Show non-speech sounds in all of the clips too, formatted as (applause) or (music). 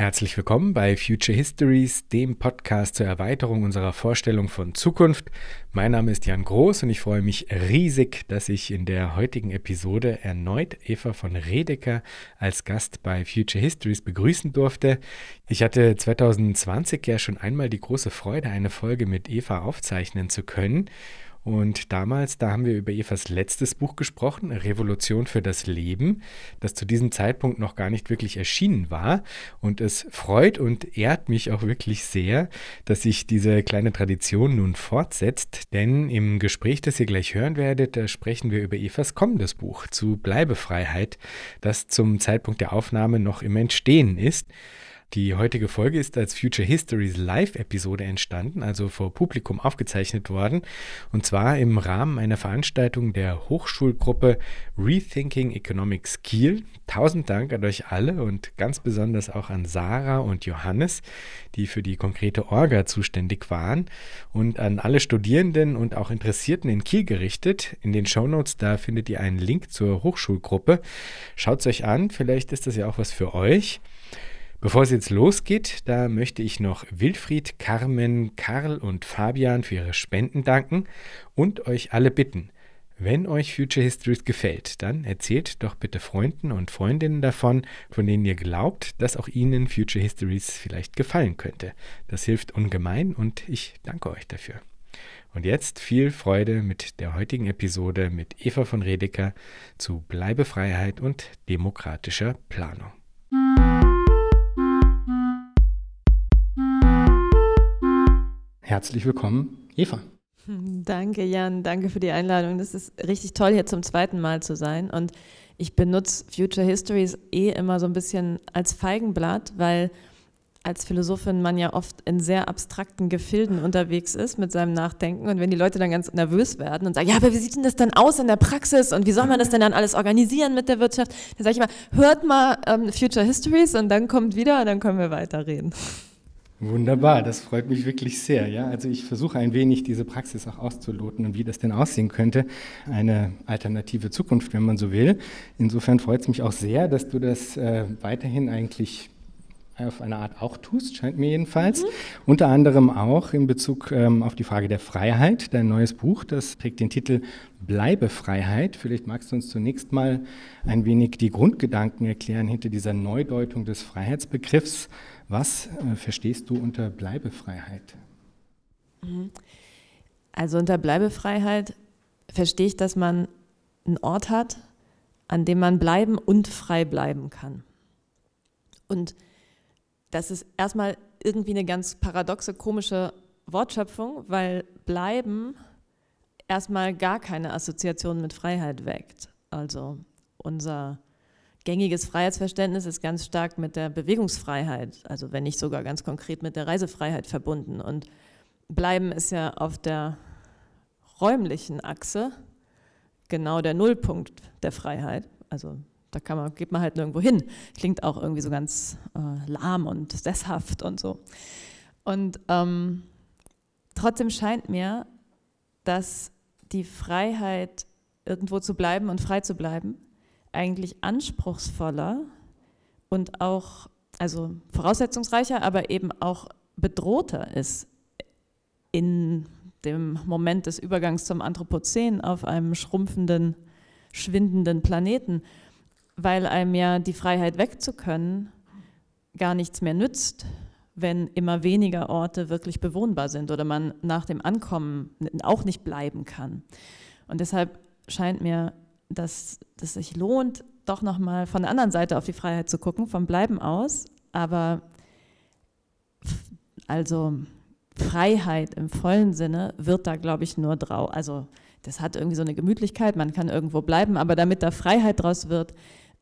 Herzlich willkommen bei Future Histories, dem Podcast zur Erweiterung unserer Vorstellung von Zukunft. Mein Name ist Jan Groß und ich freue mich riesig, dass ich in der heutigen Episode erneut Eva von Redeker als Gast bei Future Histories begrüßen durfte. Ich hatte 2020 ja schon einmal die große Freude, eine Folge mit Eva aufzeichnen zu können. Und damals, da haben wir über Evas letztes Buch gesprochen, Revolution für das Leben, das zu diesem Zeitpunkt noch gar nicht wirklich erschienen war. Und es freut und ehrt mich auch wirklich sehr, dass sich diese kleine Tradition nun fortsetzt. Denn im Gespräch, das ihr gleich hören werdet, da sprechen wir über Evas kommendes Buch zu Bleibefreiheit, das zum Zeitpunkt der Aufnahme noch im Entstehen ist. Die heutige Folge ist als Future Histories Live-Episode entstanden, also vor Publikum aufgezeichnet worden, und zwar im Rahmen einer Veranstaltung der Hochschulgruppe Rethinking Economics Kiel. Tausend Dank an euch alle und ganz besonders auch an Sarah und Johannes, die für die konkrete Orga zuständig waren, und an alle Studierenden und auch Interessierten in Kiel gerichtet. In den Shownotes, da findet ihr einen Link zur Hochschulgruppe. Schaut es euch an, vielleicht ist das ja auch was für euch. Bevor es jetzt losgeht, da möchte ich noch Wilfried, Carmen, Karl und Fabian für ihre Spenden danken und euch alle bitten, wenn euch Future Histories gefällt, dann erzählt doch bitte Freunden und Freundinnen davon, von denen ihr glaubt, dass auch ihnen Future Histories vielleicht gefallen könnte. Das hilft ungemein und ich danke euch dafür. Und jetzt viel Freude mit der heutigen Episode mit Eva von Redeker zu Bleibefreiheit und demokratischer Planung. Herzlich willkommen, Eva. Danke, Jan. Danke für die Einladung. Das ist richtig toll, hier zum zweiten Mal zu sein. Und ich benutze Future Histories eh immer so ein bisschen als Feigenblatt, weil als Philosophin man ja oft in sehr abstrakten Gefilden unterwegs ist mit seinem Nachdenken. Und wenn die Leute dann ganz nervös werden und sagen, ja, aber wie sieht denn das dann aus in der Praxis und wie soll man das denn dann alles organisieren mit der Wirtschaft? Dann sage ich immer, hört mal ähm, Future Histories und dann kommt wieder und dann können wir weiterreden. Wunderbar, das freut mich wirklich sehr. Ja, also ich versuche ein wenig diese Praxis auch auszuloten und wie das denn aussehen könnte. Eine alternative Zukunft, wenn man so will. Insofern freut es mich auch sehr, dass du das äh, weiterhin eigentlich auf eine Art auch tust, scheint mir jedenfalls. Mhm. Unter anderem auch in Bezug ähm, auf die Frage der Freiheit. Dein neues Buch, das trägt den Titel Bleibe Freiheit. Vielleicht magst du uns zunächst mal ein wenig die Grundgedanken erklären hinter dieser Neudeutung des Freiheitsbegriffs. Was äh, verstehst du unter Bleibefreiheit? Mhm. Also unter Bleibefreiheit verstehe ich, dass man einen Ort hat, an dem man bleiben und frei bleiben kann. Und das ist erstmal irgendwie eine ganz paradoxe, komische Wortschöpfung, weil bleiben erstmal gar keine Assoziation mit Freiheit weckt. Also unser gängiges Freiheitsverständnis ist ganz stark mit der Bewegungsfreiheit, also wenn nicht sogar ganz konkret mit der Reisefreiheit verbunden. Und Bleiben ist ja auf der räumlichen Achse genau der Nullpunkt der Freiheit. Also da kann man, geht man halt nirgendwo hin. Klingt auch irgendwie so ganz äh, lahm und sesshaft und so. Und ähm, trotzdem scheint mir, dass die Freiheit, irgendwo zu bleiben und frei zu bleiben, eigentlich anspruchsvoller und auch, also voraussetzungsreicher, aber eben auch bedrohter ist in dem Moment des Übergangs zum Anthropozän auf einem schrumpfenden, schwindenden Planeten, weil einem ja die Freiheit wegzukönnen gar nichts mehr nützt, wenn immer weniger Orte wirklich bewohnbar sind oder man nach dem Ankommen auch nicht bleiben kann. Und deshalb scheint mir dass es sich lohnt, doch nochmal von der anderen Seite auf die Freiheit zu gucken, vom Bleiben aus. Aber also Freiheit im vollen Sinne wird da, glaube ich, nur drauf. Also das hat irgendwie so eine Gemütlichkeit, man kann irgendwo bleiben, aber damit da Freiheit draus wird,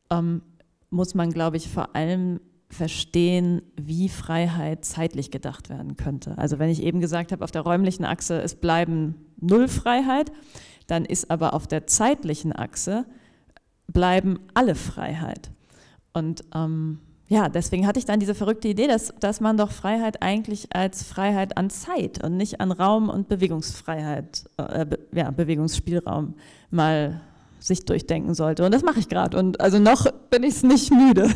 ähm, muss man, glaube ich, vor allem verstehen, wie Freiheit zeitlich gedacht werden könnte. Also wenn ich eben gesagt habe, auf der räumlichen Achse ist Bleiben Null Freiheit, dann ist aber auf der zeitlichen Achse bleiben alle Freiheit. Und ähm, ja, deswegen hatte ich dann diese verrückte Idee, dass, dass man doch Freiheit eigentlich als Freiheit an Zeit und nicht an Raum und Bewegungsfreiheit, äh, be ja, Bewegungsspielraum mal sich durchdenken sollte. Und das mache ich gerade. Und also noch bin ich es nicht müde.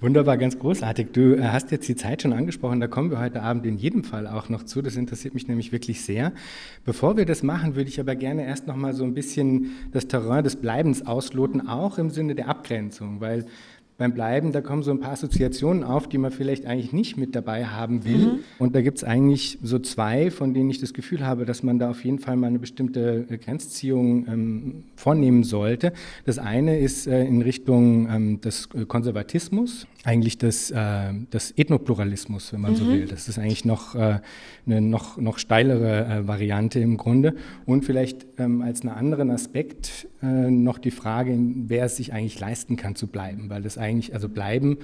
Wunderbar, ganz großartig. Du äh, hast jetzt die Zeit schon angesprochen, da kommen wir heute Abend in jedem Fall auch noch zu. Das interessiert mich nämlich wirklich sehr. Bevor wir das machen, würde ich aber gerne erst noch mal so ein bisschen das Terrain des Bleibens ausloten, auch im Sinne der Abgrenzung, weil beim Bleiben, da kommen so ein paar Assoziationen auf, die man vielleicht eigentlich nicht mit dabei haben will. Mhm. Und da gibt es eigentlich so zwei, von denen ich das Gefühl habe, dass man da auf jeden Fall mal eine bestimmte äh, Grenzziehung ähm, vornehmen sollte. Das eine ist äh, in Richtung ähm, des äh, Konservatismus, eigentlich des, äh, des Ethnopluralismus, wenn man mhm. so will. Das ist eigentlich noch äh, eine noch, noch steilere äh, Variante im Grunde. Und vielleicht ähm, als einen anderen Aspekt noch die Frage, wer es sich eigentlich leisten kann zu bleiben, weil das eigentlich eigentlich, also bleiben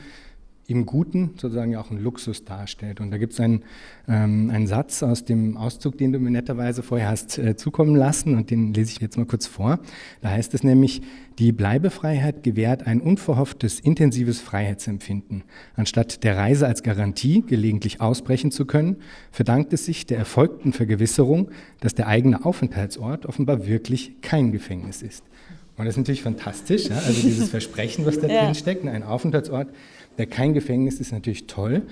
im Guten sozusagen ja auch ein Luxus darstellt. Und da gibt es einen, ähm, einen Satz aus dem Auszug, den du mir netterweise vorher hast äh, zukommen lassen und den lese ich jetzt mal kurz vor. Da heißt es nämlich, die Bleibefreiheit gewährt ein unverhofftes, intensives Freiheitsempfinden. Anstatt der Reise als Garantie, gelegentlich ausbrechen zu können, verdankt es sich der erfolgten Vergewisserung, dass der eigene Aufenthaltsort offenbar wirklich kein Gefängnis ist. Und das ist natürlich fantastisch, ja? also dieses (laughs) Versprechen, was da ja. drin steckt, ein Aufenthaltsort, der kein Gefängnis ist, natürlich toll.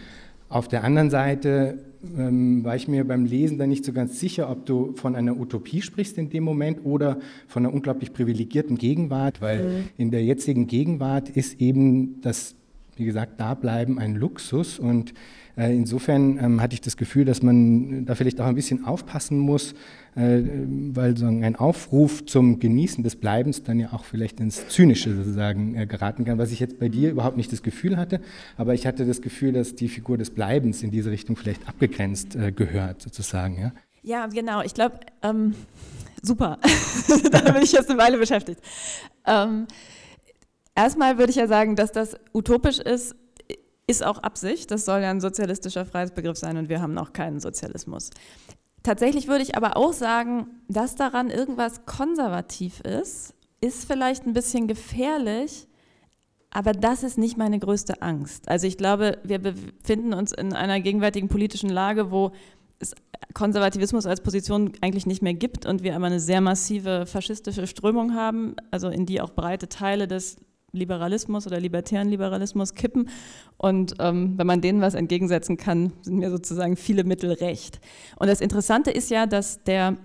Auf der anderen Seite ähm, war ich mir beim Lesen dann nicht so ganz sicher, ob du von einer Utopie sprichst in dem Moment oder von einer unglaublich privilegierten Gegenwart, weil mhm. in der jetzigen Gegenwart ist eben das, wie gesagt, Dableiben ein Luxus und insofern ähm, hatte ich das Gefühl, dass man da vielleicht auch ein bisschen aufpassen muss, äh, weil so ein Aufruf zum Genießen des Bleibens dann ja auch vielleicht ins Zynische sozusagen äh, geraten kann, was ich jetzt bei dir überhaupt nicht das Gefühl hatte, aber ich hatte das Gefühl, dass die Figur des Bleibens in diese Richtung vielleicht abgegrenzt gehört sozusagen. Ja, ja genau. Ich glaube, ähm, super. (laughs) da bin ich jetzt eine Weile beschäftigt. Ähm, erstmal würde ich ja sagen, dass das utopisch ist, ist auch Absicht, das soll ja ein sozialistischer Freiheitsbegriff sein und wir haben noch keinen Sozialismus. Tatsächlich würde ich aber auch sagen, dass daran irgendwas konservativ ist, ist vielleicht ein bisschen gefährlich, aber das ist nicht meine größte Angst. Also ich glaube, wir befinden uns in einer gegenwärtigen politischen Lage, wo es Konservativismus als Position eigentlich nicht mehr gibt und wir aber eine sehr massive faschistische Strömung haben, also in die auch breite Teile des Liberalismus oder libertären Liberalismus kippen. Und ähm, wenn man denen was entgegensetzen kann, sind mir sozusagen viele Mittel recht. Und das Interessante ist ja, dass der,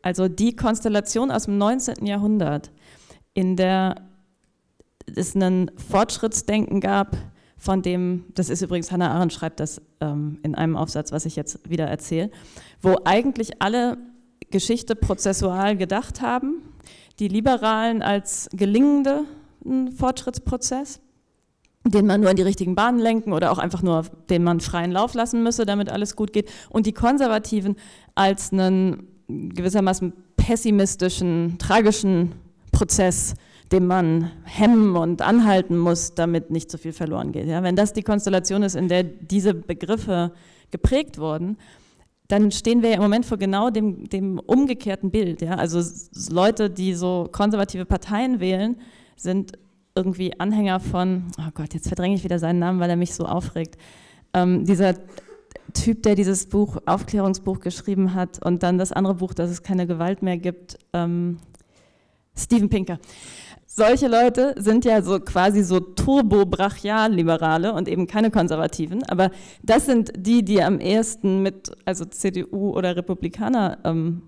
also die Konstellation aus dem 19. Jahrhundert, in der es einen Fortschrittsdenken gab, von dem, das ist übrigens, Hannah Arendt schreibt das ähm, in einem Aufsatz, was ich jetzt wieder erzähle, wo eigentlich alle Geschichte prozessual gedacht haben, die Liberalen als gelingende ein Fortschrittsprozess, den man nur in die richtigen Bahnen lenken oder auch einfach nur, den man freien Lauf lassen müsse, damit alles gut geht. Und die Konservativen als einen gewissermaßen pessimistischen, tragischen Prozess, den man hemmen und anhalten muss, damit nicht so viel verloren geht. Ja, wenn das die Konstellation ist, in der diese Begriffe geprägt wurden, dann stehen wir ja im Moment vor genau dem, dem umgekehrten Bild. Ja? Also Leute, die so konservative Parteien wählen, sind irgendwie Anhänger von, oh Gott, jetzt verdränge ich wieder seinen Namen, weil er mich so aufregt. Ähm, dieser Typ, der dieses Buch, Aufklärungsbuch geschrieben hat und dann das andere Buch, dass es keine Gewalt mehr gibt, ähm, Steven Pinker. Solche Leute sind ja so quasi so turbo-brachial-Liberale und eben keine Konservativen, aber das sind die, die am ehesten mit also CDU oder Republikaner ähm,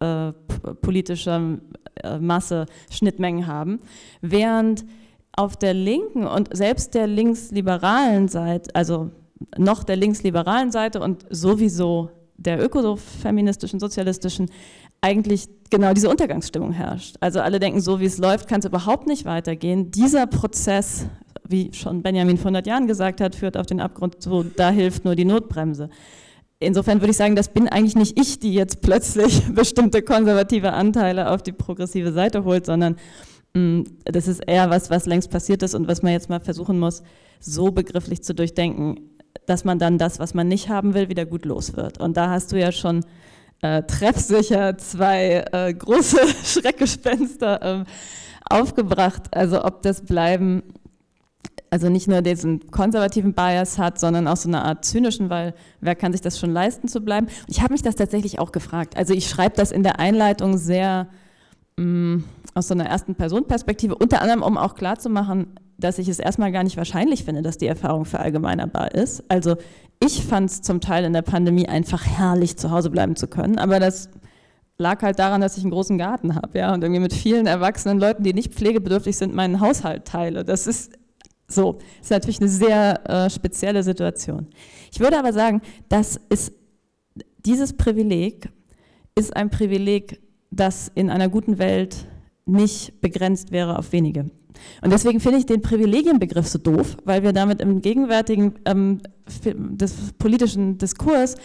äh, politischer äh, Masse Schnittmengen haben, während auf der linken und selbst der linksliberalen Seite, also noch der linksliberalen Seite und sowieso der ökofeministischen, sozialistischen, eigentlich genau diese Untergangsstimmung herrscht. Also alle denken, so wie es läuft, kann es überhaupt nicht weitergehen. Dieser Prozess, wie schon Benjamin vor 100 Jahren gesagt hat, führt auf den Abgrund, so, da hilft nur die Notbremse insofern würde ich sagen, das bin eigentlich nicht ich, die jetzt plötzlich (laughs) bestimmte konservative Anteile auf die progressive Seite holt, sondern mh, mm, das ist eher was, was längst passiert ist und was man jetzt mal versuchen muss, so begrifflich zu durchdenken, dass man dann das, was man nicht haben will, wieder gut los wird. Und da hast du ja schon äh, treffsicher zwei äh, große (laughs) Schreckgespenster äh, aufgebracht. Also ob das Bleiben also nicht nur diesen konservativen Bias hat, sondern auch so eine Art zynischen, weil wer kann sich das schon leisten zu bleiben? Und ich habe mich das tatsächlich auch gefragt. Also ich schreibe das in der Einleitung sehr mh, mm, aus so einer ersten Personenperspektive, unter anderem um auch klarzumachen, dass ich es erstmal gar nicht wahrscheinlich finde, dass die Erfahrung verallgemeinerbar ist. Also ich fand es zum Teil in der Pandemie einfach herrlich, zu Hause bleiben zu können, aber das lag halt daran, dass ich einen großen Garten habe, ja, und irgendwie mit vielen erwachsenen Leuten, die nicht pflegebedürftig sind, meinen Haushalt teile. Das ist so, das ist natürlich eine sehr äh, spezielle Situation. Ich würde aber sagen, das ist dieses Privileg ist ein Privileg, das in einer guten Welt nicht begrenzt wäre auf wenige. Und deswegen finde ich den Privilegienbegriff so doof, weil wir damit im gegenwärtigen ähm, des politischen Diskurs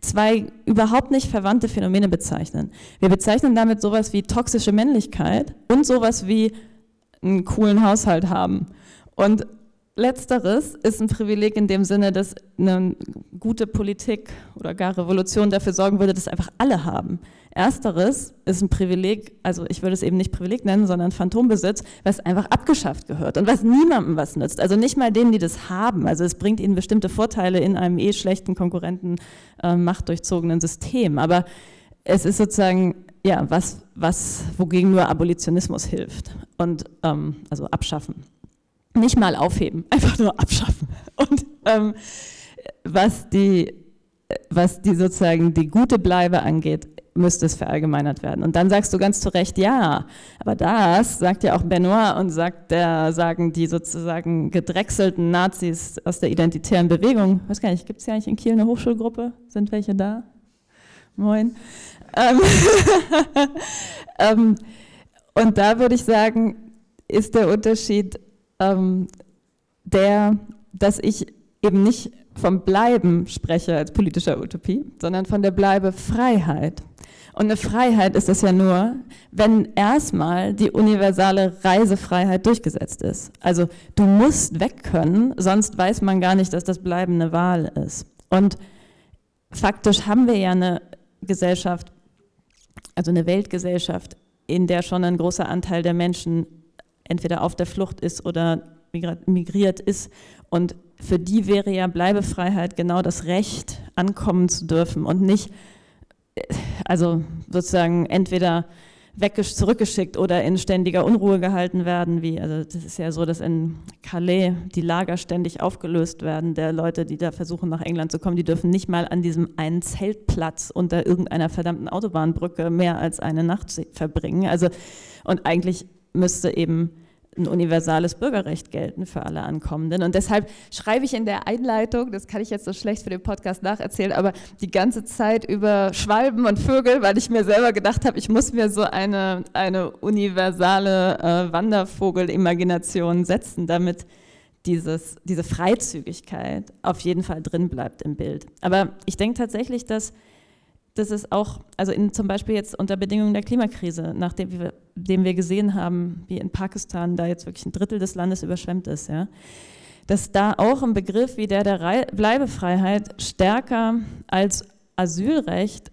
zwei überhaupt nicht verwandte Phänomene bezeichnen. Wir bezeichnen damit sowas wie toxische Männlichkeit und sowas wie einen coolen Haushalt haben. Und Letzteres ist ein Privileg in dem Sinne, dass eine gute Politik oder gar Revolution dafür sorgen würde, dass einfach alle haben. Ersteres ist ein Privileg, also ich würde es eben nicht Privileg nennen, sondern Phantombesitz, was einfach abgeschafft gehört und was niemandem was nützt. Also nicht mal denen, die das haben. Also es bringt ihnen bestimmte Vorteile in einem eh schlechten Konkurrenten äh, machtdurchzogenen System. Aber es ist sozusagen ja was, was wogegen nur Abolitionismus hilft und ähm, also abschaffen nicht mal aufheben, (laughs) einfach nur abschaffen. Und ähm, was, die, was die sozusagen die gute Bleibe angeht, müsste es verallgemeinert werden. Und dann sagst du ganz zu Recht, ja, aber das sagt ja auch Benoit und sagt der, sagen die sozusagen gedrechselten Nazis aus der identitären Bewegung, weiß gar nicht, gibt es ja eigentlich in Kiel eine Hochschulgruppe? Sind welche da? Moin. Ähm, (laughs) ähm, und da würde ich sagen, ist der Unterschied ähm, der, dass ich eben nicht vom Bleiben spreche als politischer Utopie, sondern von der Bleibefreiheit. Und eine Freiheit ist es ja nur, wenn erstmal die universale Reisefreiheit durchgesetzt ist. Also du musst weg können, sonst weiß man gar nicht, dass das Bleiben eine Wahl ist. Und faktisch haben wir ja eine Gesellschaft, also eine Weltgesellschaft, in der schon ein großer Anteil der Menschen entweder auf der Flucht ist oder migriert ist. Und für die wäre ja Bleibefreiheit genau das Recht, ankommen zu dürfen und nicht, äh, also sozusagen entweder zurückgeschickt oder in ständiger Unruhe gehalten werden, wie, also das ist ja so, dass in Calais die Lager ständig aufgelöst werden, der Leute, die da versuchen nach England zu kommen, die dürfen nicht mal an diesem einen Zeltplatz unter irgendeiner verdammten Autobahnbrücke mehr als eine Nacht verbringen. Also, und eigentlich müsste eben ein universales Bürgerrecht gelten für alle Ankommenden. Und deshalb schreibe ich in der Einleitung, das kann ich jetzt so schlecht für den Podcast nacherzählen, aber die ganze Zeit über Schwalben und Vögel, weil ich mir selber gedacht habe, ich muss mir so eine, eine universale äh, Wandervogel-Imagination setzen, damit dieses, diese Freizügigkeit auf jeden Fall drin bleibt im Bild. Aber ich denke tatsächlich, dass das ist auch, also in, zum Beispiel jetzt unter Bedingungen der Klimakrise, nachdem wir, wir gesehen haben, wie in Pakistan da jetzt wirklich ein Drittel des Landes überschwemmt ist, ja, dass da auch ein Begriff wie der der Bleibefreiheit stärker als Asylrecht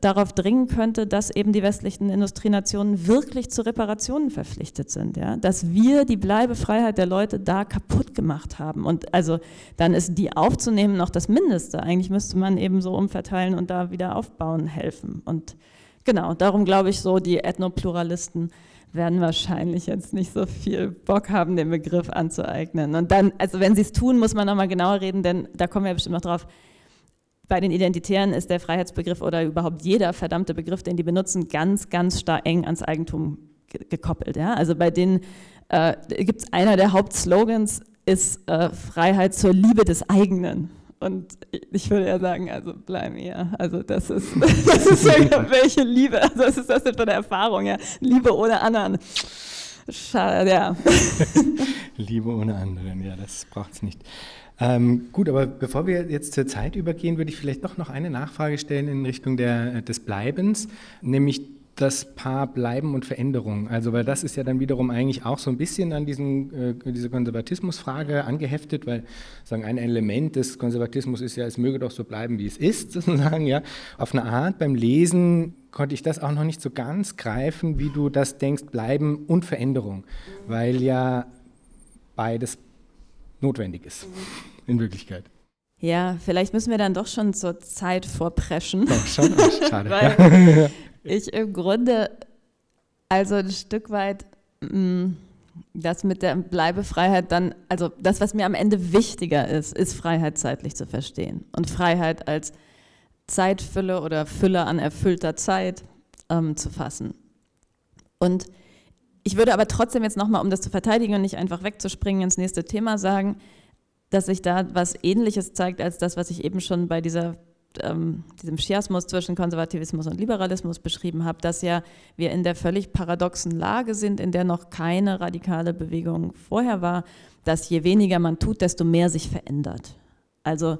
darauf dringen könnte, dass eben die westlichen Industrienationen wirklich zu Reparationen verpflichtet sind, ja? dass wir die Bleibefreiheit der Leute da kaputt gemacht haben. Und also dann ist die aufzunehmen noch das Mindeste. Eigentlich müsste man eben so umverteilen und da wieder aufbauen helfen. Und genau, darum glaube ich so, die Ethnopluralisten werden wahrscheinlich jetzt nicht so viel Bock haben, den Begriff anzueignen. Und dann, also wenn sie es tun, muss man nochmal genauer reden, denn da kommen wir bestimmt noch drauf bei den Identitären ist der Freiheitsbegriff oder überhaupt jeder verdammte Begriff, den die benutzen, ganz, ganz stark eng ans Eigentum gekoppelt. Ja? Also bei denen äh, gibt es einer der Hauptslogans, ist äh, Freiheit zur Liebe des eigenen. Und ich würde ja sagen, also bleiben eher. Also das ist, (laughs) das ist welche Liebe, also was ist das denn für eine Erfahrung, ja? Liebe ohne anderen. Schade, ja. (laughs) Liebe ohne anderen, ja, das braucht es nicht. Ähm, gut, aber bevor wir jetzt zur Zeit übergehen, würde ich vielleicht doch noch eine Nachfrage stellen in Richtung der, des Bleibens, nämlich das Paar Bleiben und Veränderung. Also, weil das ist ja dann wiederum eigentlich auch so ein bisschen an diesen, äh, diese Konservatismusfrage angeheftet, weil sagen ein Element des Konservatismus ist ja, es möge doch so bleiben, wie es ist, (laughs) sozusagen, ja. Auf eine Art beim Lesen konnte ich das auch noch nicht so ganz greifen, wie du das denkst, Bleiben und Veränderung, weil ja beides notwendig ist, in Wirklichkeit. Ja, vielleicht müssen wir dann doch schon zur Zeit vorpreschen. Doch schon, Ach, schade. (laughs) Weil ich im Grunde also ein Stück weit mh, mm, das mit der Bleibefreiheit dann, also das, was mir am Ende wichtiger ist, ist Freiheit zeitlich zu verstehen. Und Freiheit als Zeitfülle oder Fülle an erfüllter Zeit ähm, zu fassen. Und ich würde aber trotzdem jetzt nochmal, um das zu verteidigen und nicht einfach wegzuspringen, ins nächste Thema sagen, dass sich da was Ähnliches zeigt als das, was ich eben schon bei dieser ähm, diesem Chiasmus zwischen Konservativismus und Liberalismus beschrieben habe, dass ja wir in der völlig paradoxen Lage sind, in der noch keine radikale Bewegung vorher war, dass je weniger man tut, desto mehr sich verändert. Also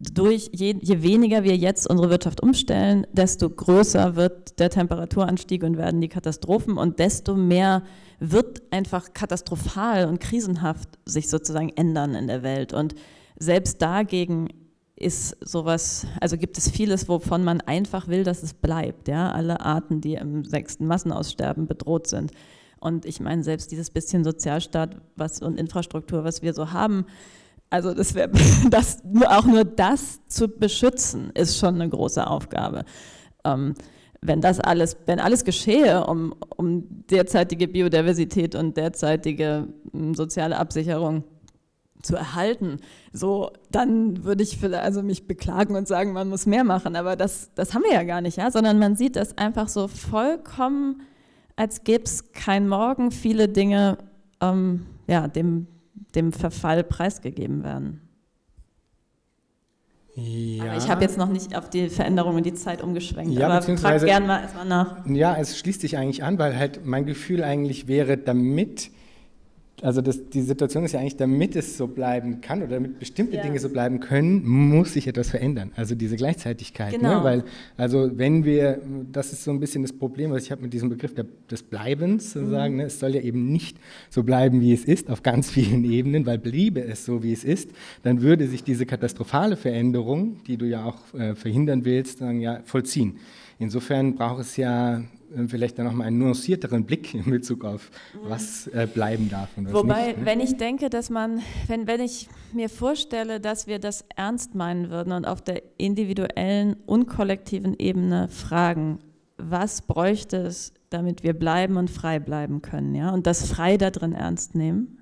durch je, je, weniger wir jetzt unsere Wirtschaft umstellen, desto größer wird der Temperaturanstieg und werden die Katastrophen und desto mehr wird einfach katastrophal und krisenhaft sich sozusagen ändern in der Welt. Und selbst dagegen ist sowas, also gibt es vieles, wovon man einfach will, dass es bleibt. Ja? Alle Arten, die im sechsten Massenaussterben bedroht sind. Und ich meine, selbst dieses bisschen Sozialstaat was, und Infrastruktur, was wir so haben, also das wäre, (laughs) das, auch nur das zu beschützen, ist schon eine große Aufgabe. Ähm, wenn das alles, wenn alles geschehe, um, um derzeitige Biodiversität und derzeitige um, soziale Absicherung zu erhalten, so dann würde ich also mich beklagen und sagen, man muss mehr machen. Aber das, das haben wir ja gar nicht, ja, sondern man sieht das einfach so vollkommen, als gäbe es kein Morgen, viele Dinge ähm, ja, dem, dem Verfall preisgegeben werden. Ja. Aber ich habe jetzt noch nicht auf die Veränderung in die Zeit umgeschwenkt. Ja, aber frag gerne mal erstmal nach. Ja, es schließt sich eigentlich an, weil halt mein Gefühl eigentlich wäre, damit also das, die Situation ist ja eigentlich, damit es so bleiben kann oder damit bestimmte ja. Dinge so bleiben können, muss sich etwas verändern. Also diese Gleichzeitigkeit. Ne? Genau. Ne? Weil, also wenn wir, das ist so ein bisschen das Problem, was ich habe mit diesem Begriff der, des Bleibens sozusagen. Mhm. Ne? Es soll ja eben nicht so bleiben, wie es ist, auf ganz (laughs) vielen Ebenen, weil bliebe es so, wie es ist, dann würde sich diese katastrophale Veränderung, die du ja auch äh, verhindern willst, dann ja vollziehen. Insofern braucht es ja vielleicht dann nochmal einen nuancierteren Blick (laughs) in Bezug auf, was äh, bleiben darf und was Wobei, nicht. Ne? wenn ich denke, dass man, wenn, wenn ich mir vorstelle, dass wir das ernst meinen würden und auf der individuellen und kollektiven Ebene fragen, was bräuchte es, damit wir bleiben und frei bleiben können, ja, und das frei da drin ernst nehmen,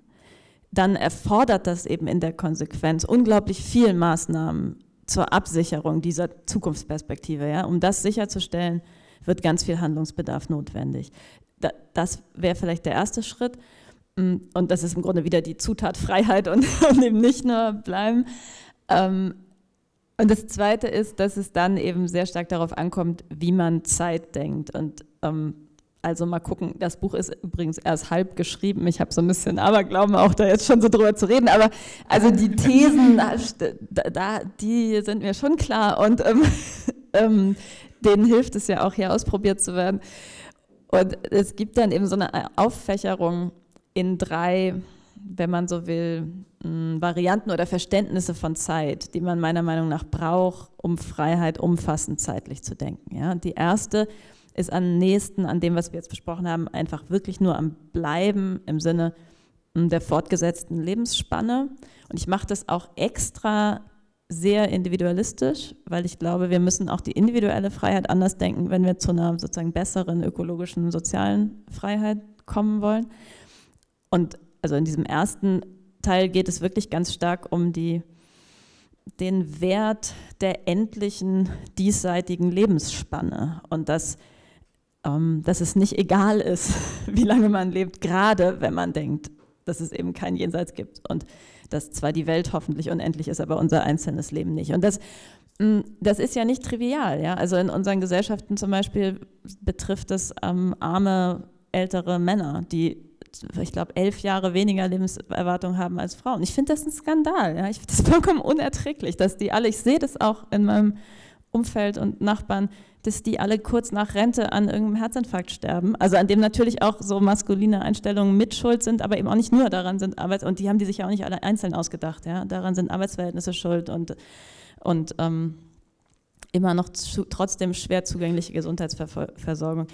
dann erfordert das eben in der Konsequenz unglaublich viel Maßnahmen zur Absicherung dieser Zukunftsperspektive, ja, um das sicherzustellen, wird ganz viel Handlungsbedarf notwendig. Das wäre vielleicht der erste Schritt. Mm, und das ist im Grunde wieder die Zutat Freiheit und, (laughs) und eben nicht nur bleiben. Ähm, und das Zweite ist, dass es dann eben sehr stark darauf ankommt, wie man Zeit denkt. Und ähm, also mal gucken, das Buch ist übrigens erst halb geschrieben. Ich habe so ein bisschen Aberglauben, auch da jetzt schon so drüber zu reden. Aber also die (laughs) Thesen, da, die sind mir schon klar. Und ähm, (laughs) ähm, denen hilft es ja auch, hier ausprobiert zu werden. Und es gibt dann eben so eine Auffächerung in drei, wenn man so will, hm, Varianten oder Verständnisse von Zeit, die man meiner Meinung nach braucht, um Freiheit umfassend zeitlich zu denken. Ja? Die erste ist am nächsten an dem, was wir jetzt besprochen haben, einfach wirklich nur am Bleiben im Sinne hm, der fortgesetzten Lebensspanne. Und ich mache das auch extra sehr individualistisch, weil ich glaube, wir müssen auch die individuelle Freiheit anders denken, wenn wir zu einer sozusagen besseren ökologischen, sozialen Freiheit kommen wollen. Und also in diesem ersten Teil geht es wirklich ganz stark um die, den Wert der endlichen diesseitigen Lebensspanne und dass, ähm, dass es nicht egal ist, (laughs) wie lange man lebt, gerade wenn man denkt, dass es eben kein Jenseits gibt. Und dass zwar die Welt hoffentlich unendlich ist, aber unser einzelnes Leben nicht. Und das, mm, das ist ja nicht trivial. Ja? Also in unseren Gesellschaften zum Beispiel betrifft es ähm, arme ältere Männer, die ich glaube, elf Jahre weniger Lebenserwartung haben als Frauen. Ich finde das ein Skandal. Ja? Ich finde das vollkommen unerträglich, dass die alle, ich sehe das auch in meinem Umfeld und Nachbarn, dass die alle kurz nach Rente an irgendeinem Herzinfarkt sterben. Also an dem natürlich auch so maskuline Einstellungen mit schuld sind, aber eben auch nicht nur daran sind Arbeits- und die haben die sich ja auch nicht alle einzeln ausgedacht. Ja? Daran sind Arbeitsverhältnisse schuld und, und ähm, immer noch zu, trotzdem schwer zugängliche Gesundheitsversorgung.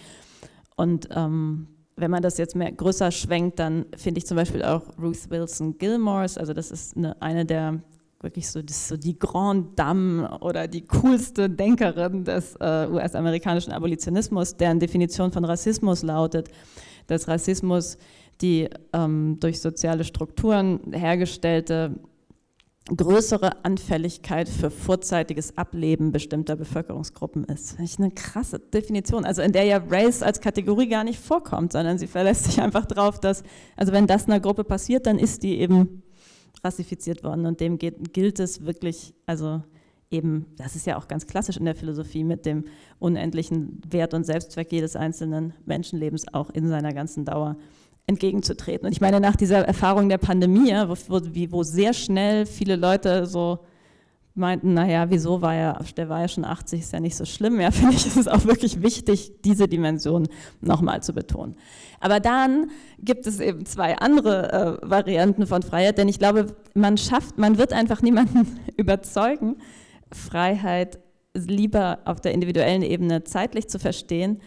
Und ähm, wenn man das jetzt mehr größer schwenkt, dann finde ich zum Beispiel auch Ruth Wilson Gilmores, also das ist eine, eine der wirklich so, das so die Grand Dame oder die coolste Denkerin des äh, US-amerikanischen Abolitionismus, deren Definition von Rassismus lautet, dass Rassismus die ähm, durch soziale Strukturen hergestellte größere Anfälligkeit für vorzeitiges Ableben bestimmter Bevölkerungsgruppen ist. Das ist eine krasse Definition, also in der ja Race als Kategorie gar nicht vorkommt, sondern sie verlässt sich einfach darauf, dass, also wenn das einer Gruppe passiert, dann ist die eben rassifiziert worden und dem geht, gilt es wirklich, also eben, das ist ja auch ganz klassisch in der Philosophie, mit dem unendlichen Wert und Selbstzweck jedes einzelnen Menschenlebens auch in seiner ganzen Dauer entgegenzutreten. Und ich meine, nach dieser Erfahrung der Pandemie, wo, wo, sehr schnell viele Leute so meinten, naja, wieso war er, der war ja schon 80, ist ja nicht so schlimm. Ja, (laughs) finde ich, ist es auch wirklich wichtig, diese Dimension nochmal zu betonen. Aber dann gibt es eben zwei andere äh, Varianten von Freiheit, denn ich glaube, man schafft, man wird einfach niemanden (laughs) überzeugen, Freiheit lieber auf der individuellen Ebene zeitlich zu verstehen,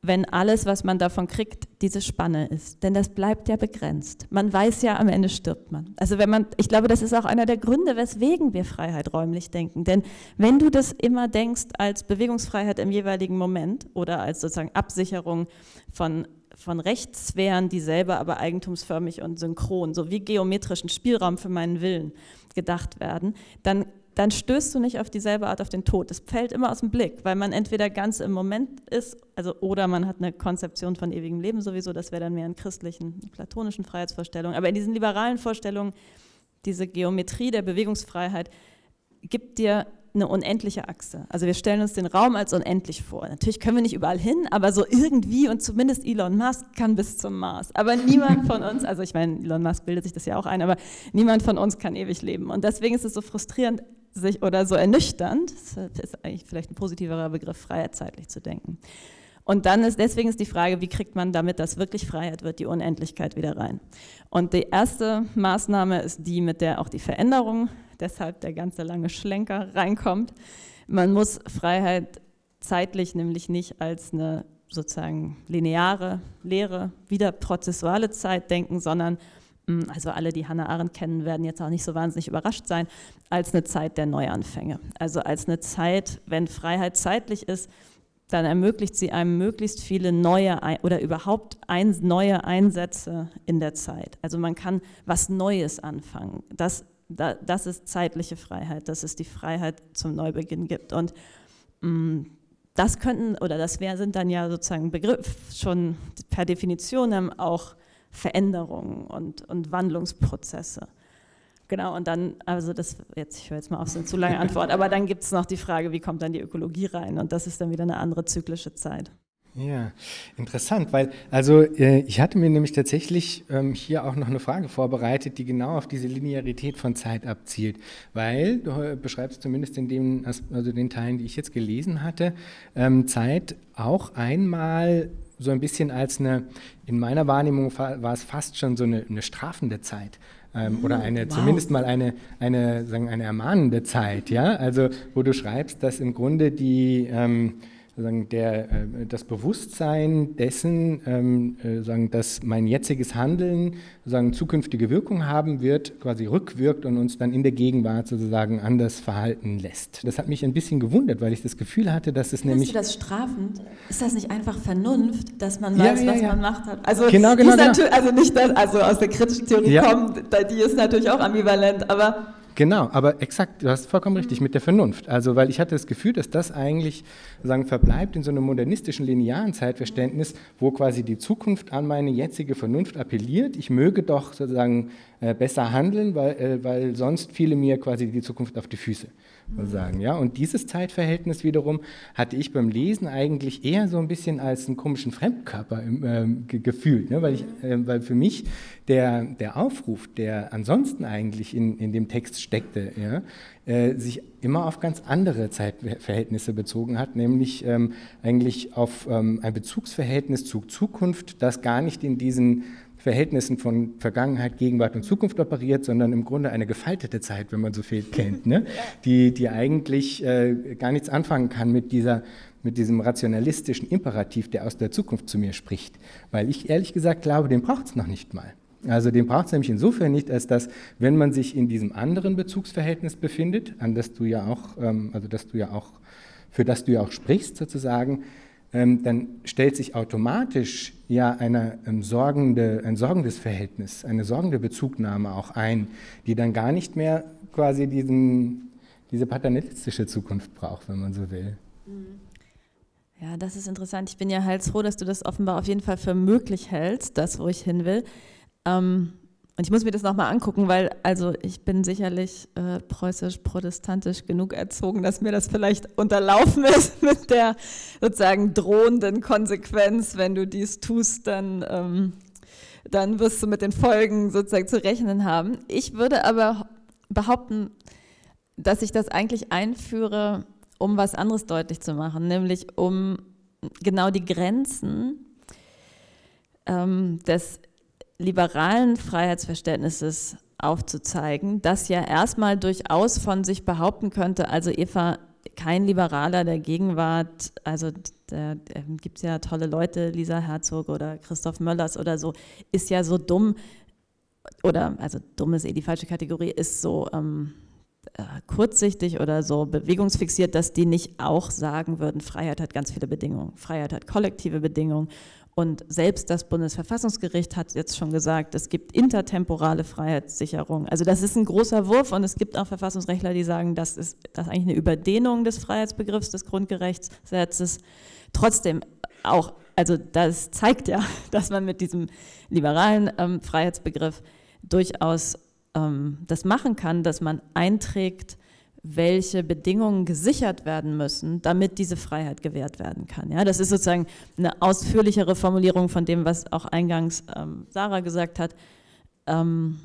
wenn alles, was man davon kriegt, diese Spanne ist. Denn das bleibt ja begrenzt. Man weiß ja, am Ende stirbt man. Also wenn man, ich glaube, das ist auch einer der Gründe, weswegen wir Freiheit räumlich denken. Denn wenn du das immer denkst als Bewegungsfreiheit im jeweiligen Moment oder als sozusagen Absicherung von von Rechtssphären, die selber aber eigentumsförmig und synchron, so wie geometrischen Spielraum für meinen Willen gedacht werden, dann dann stößt du nicht auf dieselbe Art auf den Tod. Es fällt immer aus dem Blick, weil man entweder ganz im Moment ist, also oder man hat eine Konzeption von ewigem Leben sowieso, das wäre dann mehr in christlichen, platonischen Freiheitsvorstellungen. Aber in diesen liberalen Vorstellungen, diese Geometrie der Bewegungsfreiheit gibt dir eine unendliche Achse. Also wir stellen uns den Raum als unendlich vor. Natürlich können wir nicht überall hin, aber so irgendwie und zumindest Elon Musk kann bis zum Mars. Aber niemand von uns, also ich meine, Elon Musk bildet sich das ja auch ein, aber niemand von uns kann ewig leben. Und deswegen ist es so frustrierend, sich oder so ernüchternd, das ist eigentlich vielleicht ein positiverer Begriff, Freiheit zeitlich zu denken. Und dann ist, deswegen ist die Frage, wie kriegt man damit, dass wirklich Freiheit wird, die Unendlichkeit wieder rein? Und die erste Maßnahme ist die, mit der auch die Veränderung, deshalb der ganze lange Schlenker reinkommt. Man muss Freiheit zeitlich nämlich nicht als eine sozusagen lineare, leere, wieder prozessuale Zeit denken, sondern hm, also alle, die Hannah Arendt kennen, werden jetzt auch nicht so wahnsinnig überrascht sein, als eine Zeit der Neuanfänge. Also als eine Zeit, wenn Freiheit zeitlich ist, dann ermöglicht sie einem möglichst viele neue oder überhaupt ein, neue Einsätze in der Zeit. Also man kann was Neues anfangen. Das, das ist zeitliche Freiheit, dass es die Freiheit zum Neubeginn gibt. Und mm, das könnten, oder das wär, sind dann ja sozusagen Begriff schon per Definition auch Veränderungen und, und Wandlungsprozesse. Genau, und dann, also das, jetzt, ich höre jetzt mal auf, so eine zu lange (laughs) Antwort, aber dann gibt es noch die Frage, wie kommt dann die Ökologie rein? Und das ist dann wieder eine andere zyklische Zeit. Ja, interessant, weil also äh, ich hatte mir nämlich tatsächlich ähm, hier auch noch eine Frage vorbereitet, die genau auf diese Linearität von Zeit abzielt, weil du äh, beschreibst zumindest in dem, also den Teilen, die ich jetzt gelesen hatte, ähm, Zeit auch einmal so ein bisschen als eine, in meiner Wahrnehmung war es fast schon so eine, eine strafende Zeit. Ähm, oder eine, wow. zumindest mal eine, eine, sagen, eine ermahnende Zeit, ja, also wo du schreibst, dass im Grunde die, ähm, sozusagen der, äh, das Bewusstsein dessen, ähm, äh, sagen, dass mein jetziges Handeln sozusagen zukünftige Wirkung haben wird, quasi rückwirkt und uns dann in der Gegenwart sozusagen anders verhalten lässt. Das hat mich ein bisschen gewundert, weil ich das Gefühl hatte, dass es nämlich... du das strafend? Ist das nicht einfach Vernunft, dass man weiß, ja, ja, was ja. man macht? Also, genau, genau, genau. also nicht, das, also aus der kritischen Theorie kommt, die ist natürlich auch ambivalent, aber Genau, aber exakt, du hast vollkommen richtig, mit der Vernunft. Also, weil ich hatte das Gefühl, dass das eigentlich sagen, verbleibt in so einem modernistischen, linearen Zeitverständnis, wo quasi die Zukunft an meine jetzige Vernunft appelliert. Ich möge doch sozusagen äh, besser handeln, weil, äh, weil sonst fiele mir quasi die Zukunft auf die Füße sagen. Ja? Und dieses Zeitverhältnis wiederum hatte ich beim Lesen eigentlich eher so ein bisschen als einen komischen Fremdkörper äh, gefühlt, ne? weil, ich, äh, weil für mich der, der Aufruf, der ansonsten eigentlich in, in dem Text steckte, ja, äh, sich immer auf ganz andere Zeitverhältnisse bezogen hat, nämlich ähm, eigentlich auf ähm, ein Bezugsverhältnis zur Zukunft, das gar nicht in diesen Verhältnissen von Vergangenheit, Gegenwart und Zukunft operiert, sondern im Grunde eine gefaltete Zeit, wenn man so viel kennt, ne? die, die eigentlich äh, gar nichts anfangen kann mit, dieser, mit diesem rationalistischen Imperativ, der aus der Zukunft zu mir spricht. Weil ich ehrlich gesagt glaube, den braucht es noch nicht mal. Also den braucht es nämlich insofern nicht, als dass, wenn man sich in diesem anderen Bezugsverhältnis befindet, an das du ja auch, ähm, also dass du ja auch, für das du ja auch sprichst sozusagen, dann stellt sich automatisch ja eine, ähm, sorgende, ein sorgendes Verhältnis, eine sorgende Bezugnahme auch ein, die dann gar nicht mehr quasi diesen, diese paternalistische Zukunft braucht, wenn man so will. Mhm. Ja, das ist interessant. Ich bin ja heilsfroh, dass du das offenbar auf jeden Fall für möglich hältst, das, wo ich hin will. Ähm, und ich muss mir das nochmal angucken, weil also ich bin sicherlich äh, preußisch-protestantisch genug erzogen, dass mir das vielleicht unterlaufen ist (laughs) mit der sozusagen drohenden Konsequenz, wenn du dies tust, dann, ähm, dann wirst du mit den Folgen sozusagen zu rechnen haben. Ich würde aber behaupten, dass ich das eigentlich einführe, um was anderes deutlich zu machen, nämlich um genau die Grenzen ähm, des liberalen Freiheitsverständnisses aufzuzeigen, das ja erstmal durchaus von sich behaupten könnte, also Eva, kein Liberaler der Gegenwart, also da gibt es ja tolle Leute, Lisa Herzog oder Christoph Möllers oder so, ist ja so dumm, oder also dumm ist eh die falsche Kategorie, ist so ähm, äh, kurzsichtig oder so bewegungsfixiert, dass die nicht auch sagen würden, Freiheit hat ganz viele Bedingungen, Freiheit hat kollektive Bedingungen und selbst das Bundesverfassungsgericht hat jetzt schon gesagt, es gibt intertemporale Freiheitssicherung. Also das ist ein großer Wurf und es gibt auch Verfassungsrechtler, die sagen, das ist, das ist eigentlich eine Überdehnung des Freiheitsbegriffs des Grundgerechtssatzes. Trotzdem auch, also das zeigt ja, (laughs) dass man mit diesem liberalen ähm, Freiheitsbegriff durchaus ähm, das machen kann, dass man einträgt, welche Bedingungen gesichert werden müssen, damit diese Freiheit gewährt werden kann. Ja, das ist sozusagen eine ausführlichere Formulierung von dem, was auch eingangs ähm, Sarah gesagt hat. Ähm,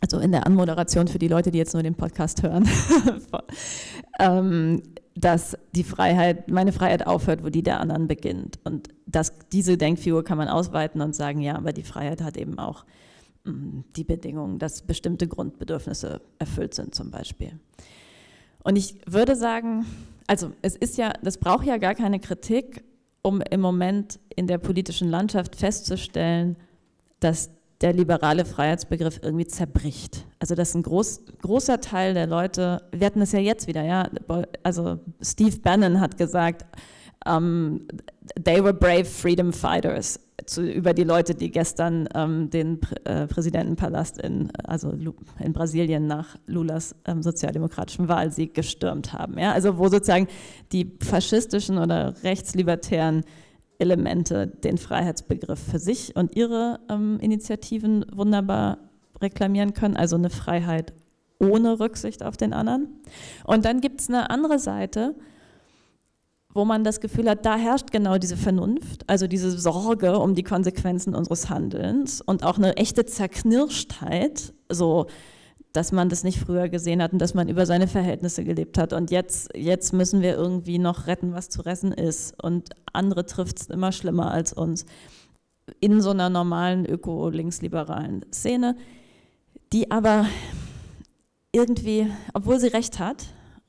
also in der Anmoderation für die Leute, die jetzt nur den Podcast hören, (laughs) ähm, dass die Freiheit, meine Freiheit aufhört, wo die der anderen beginnt. Und dass diese Denkfigur kann man ausweiten und sagen, ja, aber die Freiheit hat eben auch mm, die Bedingung, dass bestimmte Grundbedürfnisse erfüllt sind zum Beispiel. Und ich würde sagen, also es ist ja, das braucht ja gar keine Kritik, um im Moment in der politischen Landschaft festzustellen, dass der liberale Freiheitsbegriff irgendwie zerbricht. Also dass ein groß, großer Teil der Leute, wir hatten es ja jetzt wieder, ja, also Steve Bannon hat gesagt, um, they were brave freedom fighters zu, über die Leute, die gestern ähm, den äh, Präsidentenpalast in, also in Brasilien nach Lulas ähm, sozialdemokratischen Wahlsieg gestürmt haben. Ja? Also wo sozusagen die faschistischen oder rechtslibertären Elemente den Freiheitsbegriff für sich und ihre ähm, Initiativen wunderbar reklamieren können, also eine Freiheit ohne Rücksicht auf den anderen. Und dann gibt es eine andere Seite, wo man das Gefühl hat, da herrscht genau diese Vernunft, also diese Sorge um die Konsequenzen unseres Handelns und auch eine echte Zerknirschtheit, so dass man das nicht früher gesehen hat und dass man über seine Verhältnisse gelebt hat. Und jetzt, jetzt müssen wir irgendwie noch retten, was zu retten ist. Und andere trifft es immer schlimmer als uns. In so einer normalen öko-linksliberalen Szene, die aber irgendwie, obwohl sie recht hat,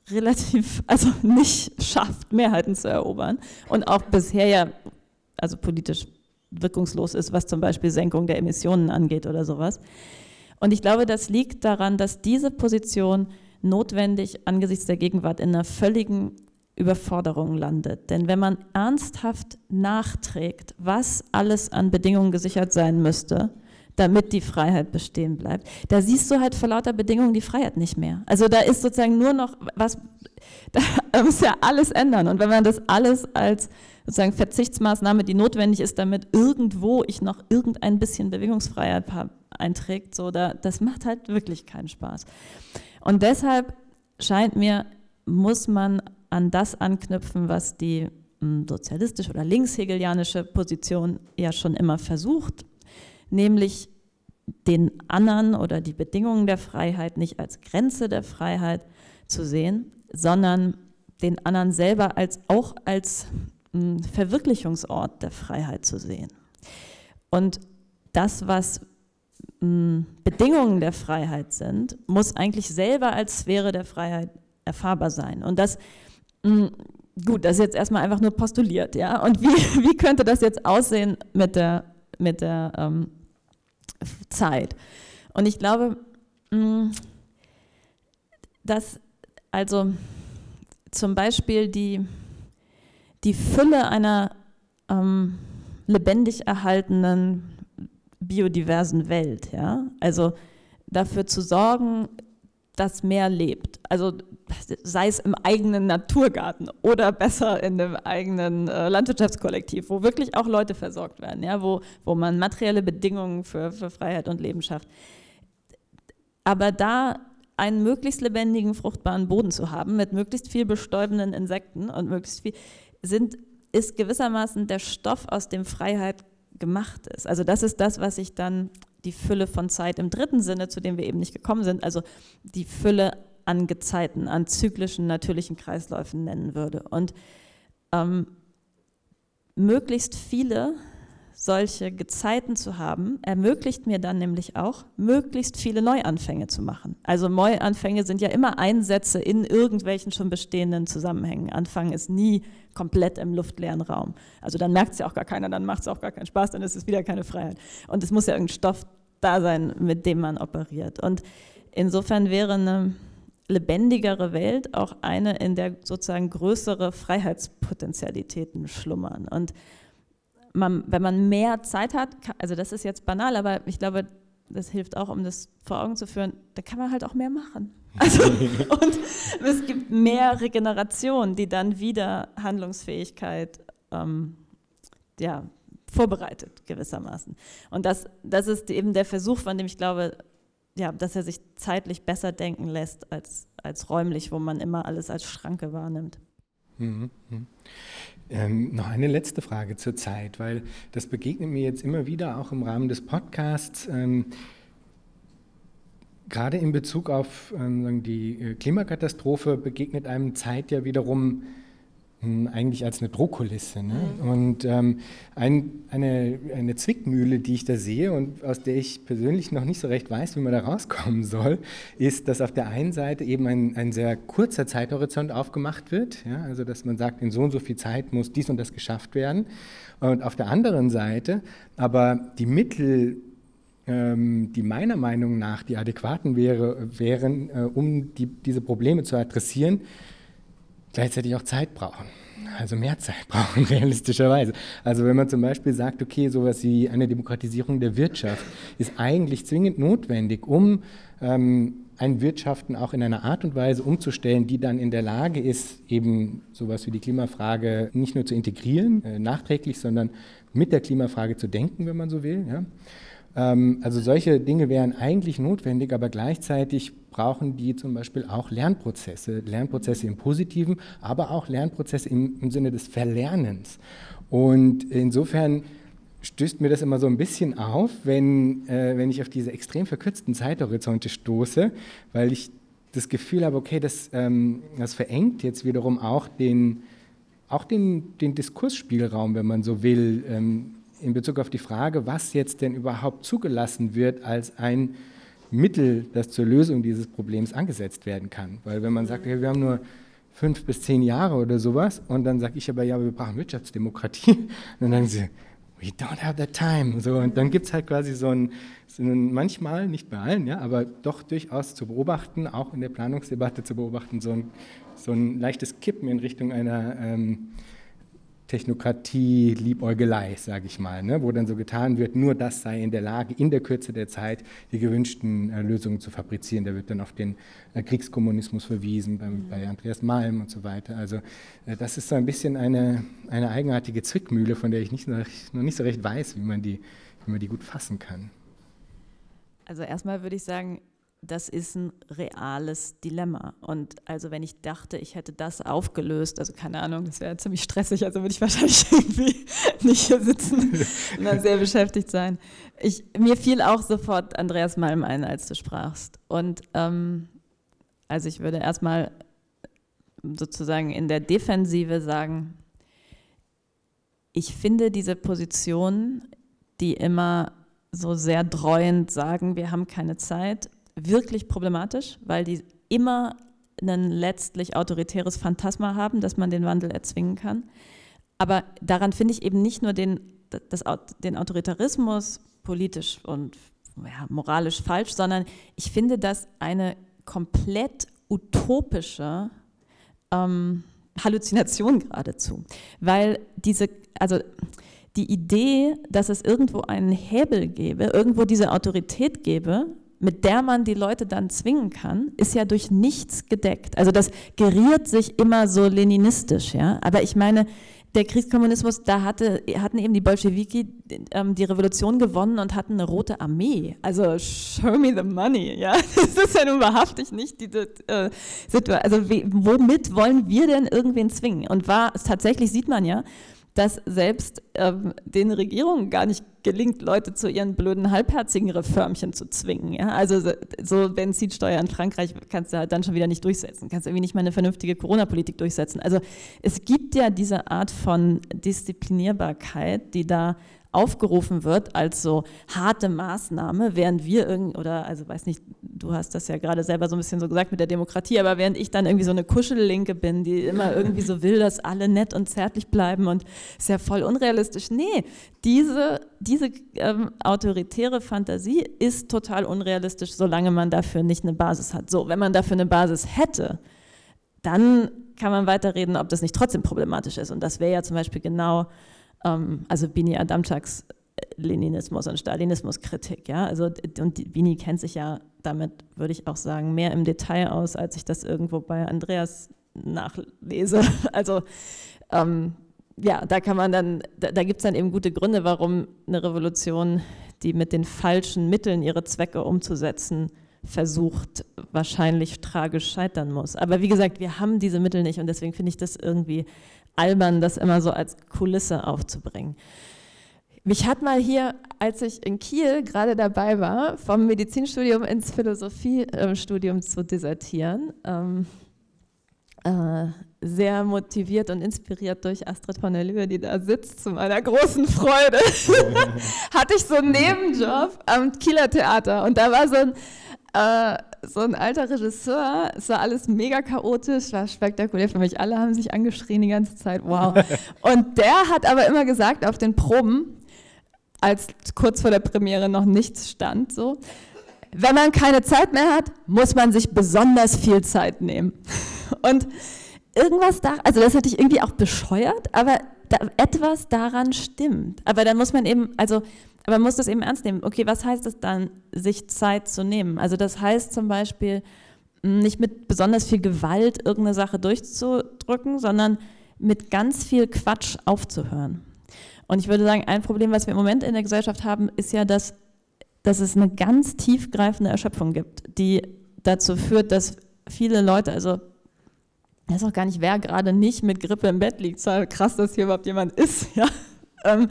relativ, also nicht schafft, Mehrheiten zu erobern und auch bisher ja, also politisch wirkungslos ist, was zum Beispiel Senkung der Emissionen angeht oder sowas. Und ich glaube, das liegt daran, dass diese Position notwendig angesichts der Gegenwart in einer völligen Überforderung landet. Denn wenn man ernsthaft nachträgt, was alles an Bedingungen gesichert sein müsste, damit die Freiheit bestehen bleibt. Da siehst du halt vor lauter Bedingungen die Freiheit nicht mehr. Also da ist sozusagen nur noch was, (laughs) da muss ja alles ändern. Und wenn man das alles als sozusagen Verzichtsmaßnahme, die notwendig ist, damit irgendwo ich noch irgendein bisschen Bewegungsfreiheit einträgt, so da, das macht halt wirklich keinen Spaß. Und deshalb scheint mir, muss man an das anknüpfen, was die hm, sozialistische oder linkshegelianische Position ja schon immer versucht, nämlich den anderen oder die Bedingungen der Freiheit nicht als Grenze der Freiheit zu sehen, sondern den anderen selber als auch als hm, Verwirklichungsort der Freiheit zu sehen. Und das, was hm, Bedingungen der Freiheit sind, muss eigentlich selber als Sphäre der Freiheit erfahrbar sein. Und das, hm, gut, das ist jetzt erstmal einfach nur postuliert, ja. Und wie, (laughs) wie könnte das jetzt aussehen mit der, mit der ähm, Zeit. Und ich glaube, mm, dass also zum Beispiel die, die Fülle einer ähm, lebendig erhaltenen, biodiversen Welt. Ja? Also dafür zu sorgen, dass mehr lebt. Also sei es im eigenen Naturgarten oder besser in dem eigenen äh, Landwirtschaftskollektiv, wo wirklich auch Leute versorgt werden, ja? wo, wo man materielle Bedingungen für, für Freiheit und Leben schafft. Aber da einen möglichst lebendigen, fruchtbaren Boden zu haben, mit möglichst viel bestäubenden Insekten und möglichst viel, sind, ist gewissermaßen der Stoff, aus dem Freiheit gemacht ist. Also das ist das, was ich dann die Fülle von Zeit im dritten Sinne, zu dem wir eben nicht gekommen sind, also die Fülle an Gezeiten, an zyklischen, natürlichen Kreisläufen nennen würde. Und ähm, möglichst viele solche Gezeiten zu haben, ermöglicht mir dann nämlich auch, möglichst viele Neuanfänge zu machen. Also Neuanfänge sind ja immer Einsätze in irgendwelchen schon bestehenden Zusammenhängen. Anfangen ist nie komplett im luftleeren Raum. Also dann merkt es ja auch gar keiner, dann macht es auch gar keinen Spaß, dann ist es wieder keine Freiheit. Und es muss ja irgendein Stoff da sein, mit dem man operiert. Und insofern wäre eine lebendigere Welt auch eine, in der sozusagen größere Freiheitspotenzialitäten schlummern. Und man, wenn man mehr Zeit hat, also das ist jetzt banal, aber ich glaube, das hilft auch, um das vor Augen zu führen, da kann man halt auch mehr machen. (laughs) Also, und es gibt mehr Regeneration, die dann wieder Handlungsfähigkeit ähm, ja, vorbereitet, gewissermaßen. Und das, das ist eben der Versuch, von dem ich glaube, ja, dass er sich zeitlich besser denken lässt als, als räumlich, wo man immer alles als Schranke wahrnimmt. Mhm. Ähm, noch eine letzte Frage zur Zeit, weil das begegnet mir jetzt immer wieder auch im Rahmen des Podcasts. Ähm, gerade in Bezug auf ähm, die äh, Klimakatastrophe begegnet einem Zeit ja wiederum eigentlich als eine Drohkulisse. Ne? Mhm. Und ähm, ein, eine, eine Zwickmühle, die ich da sehe und aus der ich persönlich noch nicht so recht weiß, wie man da rauskommen soll, ist, dass auf der einen Seite eben ein, ein sehr kurzer Zeithorizont aufgemacht wird. Ja? Also dass man sagt, in so und so viel Zeit muss dies und das geschafft werden. Und auf der anderen Seite aber die Mittel ähm, die meiner Meinung nach die adäquaten wäre, wären, äh, um die, diese Probleme zu adressieren, gleichzeitig auch Zeit brauchen. Also mehr Zeit (laughs) brauchen, realistischerweise. Also wenn man zum Beispiel sagt, okay, sowas wie eine Demokratisierung der Wirtschaft ist eigentlich zwingend notwendig, um ähm, ein Wirtschaften auch in einer Art und Weise umzustellen, die dann in der Lage ist, eben sowas wie die Klimafrage nicht nur zu integrieren, äh, nachträglich, sondern mit der Klimafrage zu denken, wenn man so will. Ja? Ähm, also solche Dinge wären eigentlich notwendig, aber gleichzeitig brauchen die zum Beispiel auch Lernprozesse, Lernprozesse im Positiven, aber auch Lernprozesse im, im Sinne des Verlernens. Und insofern stößt mir das immer so ein bisschen auf, wenn, äh, wenn ich auf diese extrem verkürzten Zeithorizonte stoße, weil ich das Gefühl habe, okay, das, ähm, das verengt jetzt wiederum auch den, auch den, den Diskursspielraum, wenn man so will, ähm, in Bezug auf die Frage, was jetzt denn überhaupt zugelassen wird als ein Mittel, das zur Lösung dieses Problems angesetzt werden kann. Weil wenn man sagt, okay, wir haben nur fünf bis zehn Jahre oder sowas und dann sage ich aber, ja, wir brauchen Wirtschaftsdemokratie, (laughs) dann sagen sie, we don't have that time. So, und dann gibt es halt quasi so ein, so ein, manchmal, nicht bei allen, ja, aber doch durchaus zu beobachten, auch in der Planungsdebatte zu beobachten, so ein, so ein leichtes Kippen in Richtung einer ähm, Technokratie, Liebäugelei, sage ich mal, ne? wo dann so getan wird, nur das sei in der Lage, in der Kürze der Zeit die gewünschten äh, Lösungen zu fabrizieren. Da wird dann auf den äh, Kriegskommunismus verwiesen, bei, mhm. bei, Andreas Malm und so weiter. Also äh, das ist so ein bisschen eine, eine eigenartige Zwickmühle, von der ich nicht, noch, noch nicht so recht weiß, wie man, die, wie man die gut fassen kann. Also erstmal würde ich sagen, das ist ein reales Dilemma. Und also wenn ich dachte, ich hätte das aufgelöst, also keine Ahnung, das wäre ziemlich stressig, also würde ich (laughs) wahrscheinlich irgendwie nicht hier sitzen (laughs) und dann sehr beschäftigt sein. Ich, mir fiel auch sofort Andreas Malm ein, als du sprachst. Und ähm, also ich würde erstmal sozusagen in der Defensive sagen, ich finde diese Position, die immer so sehr dreuend sagen, wir haben keine Zeit, wirklich problematisch, weil die immer ein letztlich autoritäres Phantasma haben, dass man den Wandel erzwingen kann. Aber daran finde ich eben nicht nur den, das, den Autoritarismus politisch und ja, moralisch falsch, sondern ich finde das eine komplett utopische ähm, Halluzination geradezu, weil diese, also die Idee, dass es irgendwo einen Hebel gäbe, irgendwo diese Autorität gäbe, mit der man die Leute dann zwingen kann, ist ja durch nichts gedeckt. Also das geriert sich immer so leninistisch, ja. Aber ich meine, der Kriegskommunismus, da hatte, hatten eben die Bolschewiki ähm, die Revolution gewonnen und hatten eine rote Armee. Also show me the money, ja. (laughs) Das ist ja nun wahrhaftig nicht diese äh, Situation. Also womit wollen wir denn irgendwen zwingen? Und war, tatsächlich sieht man ja, dass selbst ähm, den Regierungen gar nicht gelingt, Leute zu ihren blöden, halbherzigen Reformchen zu zwingen. Ja? Also so, Benzinsteuer in Frankreich kannst du halt dann schon wieder nicht durchsetzen, kannst irgendwie nicht mal eine vernünftige Corona-Politik durchsetzen. Also es gibt ja diese Art von Disziplinierbarkeit, die da aufgerufen wird als so harte Maßnahme, während wir irgendwie, oder also weiß nicht, du hast das ja gerade selber so ein bisschen so gesagt mit der Demokratie, aber während ich dann irgendwie so eine Kuschellinke bin, die immer (laughs) irgendwie so will, dass alle nett und zärtlich bleiben und ist ja voll unrealistisch. Nee, diese, diese ähm, autoritäre Fantasie ist total unrealistisch, solange man dafür nicht eine Basis hat. So, wenn man dafür eine Basis hätte, dann kann man weiterreden, ob das nicht trotzdem problematisch ist. Und das wäre ja zum Beispiel genau also Bini Adamczaks äh, Leninismus und Stalinismus-Kritik. Ja? Also, und Bini kennt sich ja damit, würde ich auch sagen, mehr im Detail aus, als ich das irgendwo bei Andreas nachlese. (laughs) Also ähm, ja, da kann man dann, da, da gibt es dann eben gute Gründe, warum eine Revolution, die mit den falschen Mitteln ihre Zwecke umzusetzen, versucht, wahrscheinlich tragisch scheitern muss. Aber wie gesagt, wir haben diese Mittel nicht und deswegen finde ich das irgendwie albern, das immer so als Kulisse aufzubringen. Mich hat mal hier, als ich in Kiel gerade dabei war, vom Medizinstudium ins Philosophiestudium zu desertieren, ähm, äh, sehr motiviert und inspiriert durch Astrid von der Lühe, die da sitzt, zu meiner großen Freude, (laughs) hatte ich so einen Nebenjob am Kieler Theater. Und da war so ein äh, so ein alter Regisseur, es war alles mega chaotisch, war spektakulär für mich. Alle haben sich angeschrien die ganze Zeit, wow. (laughs) Und der hat aber immer gesagt auf den Proben, als kurz vor der Premiere noch nichts stand, so, wenn man keine Zeit mehr hat, muss man sich besonders viel Zeit nehmen. (laughs) Und irgendwas da, also das hatte ich irgendwie auch bescheuert, aber da, etwas daran stimmt. Aber dann muss man eben, also aber man muss das eben ernst nehmen. Okay, was heißt es dann, sich Zeit zu nehmen? Also das heißt zum Beispiel, nicht mit besonders viel Gewalt irgendeine Sache durchzudrücken, sondern mit ganz viel Quatsch aufzuhören. Und ich würde sagen, ein Problem, was wir im Moment in der Gesellschaft haben, ist ja, dass, dass es eine ganz tiefgreifende Erschöpfung gibt, die dazu führt, dass viele Leute, also weiß auch gar nicht, wer gerade nicht mit Grippe im Bett liegt. Es krass, dass hier überhaupt jemand ist. (laughs) Ja? Ähm,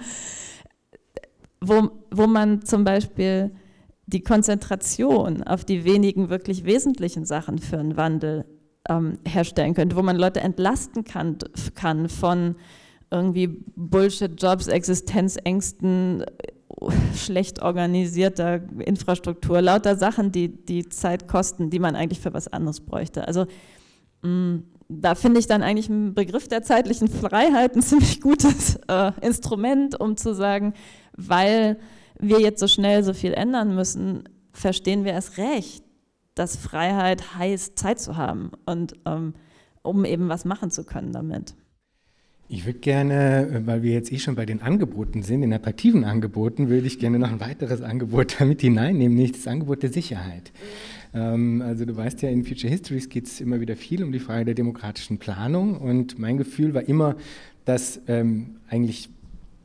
wo, wo man zum Beispiel die Konzentration auf die wenigen wirklich wesentlichen Sachen für einen Wandel ähm, herstellen könnte, wo man Leute entlasten kann, kann von irgendwie Bullshit-Jobs, Existenzängsten, schlecht organisierter Infrastruktur, lauter Sachen, die, die Zeit kosten, die man eigentlich für was anderes bräuchte. Also mh, mm, da finde ich dann eigentlich einen Begriff der zeitlichen Freiheit ein ziemlich gutes äh, Instrument, um zu sagen, weil wir jetzt so schnell so viel ändern müssen, verstehen wir es recht, dass Freiheit heißt, Zeit zu haben und ähm, um eben was machen zu können damit. Ich würde gerne, weil wir jetzt eh schon bei den Angeboten sind, den attraktiven Angeboten, würde ich gerne noch ein weiteres Angebot (laughs) damit hineinnehmen, nämlich das Angebot der Sicherheit. Ähm, also du weißt ja, in Future Histories geht es immer wieder viel um die Frage der demokratischen Planung und mein Gefühl war immer, dass ähm, eigentlich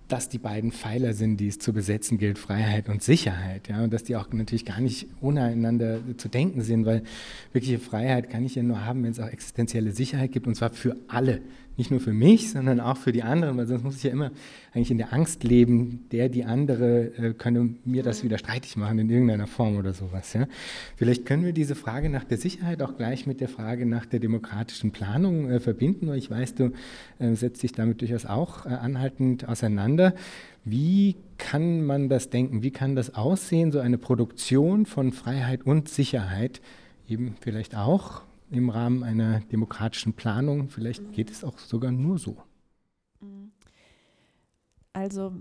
dass die beiden Pfeiler sind, die es zu besetzen gilt, Freiheit und Sicherheit. Ja, und dass die auch natürlich gar nicht ohne einander zu denken sind, weil wirkliche Freiheit kann ich ja nur haben, wenn es auch existenzielle Sicherheit gibt, und zwar für alle. Nicht nur für mich, sondern auch für die anderen, weil sonst muss ich ja immer eigentlich in der Angst leben, der, die andere äh, könne mir das wieder streitig machen in irgendeiner Form oder sowas. Ja. Vielleicht können wir diese Frage nach der Sicherheit auch gleich mit der Frage nach der demokratischen Planung äh, verbinden, weil ich weiß, du äh, setzt dich damit durchaus auch äh, anhaltend auseinander. Wie kann man das denken? Wie kann das aussehen, so eine Produktion von Freiheit und Sicherheit, eben vielleicht auch im Rahmen einer demokratischen Planung. Vielleicht geht es auch sogar nur so. Also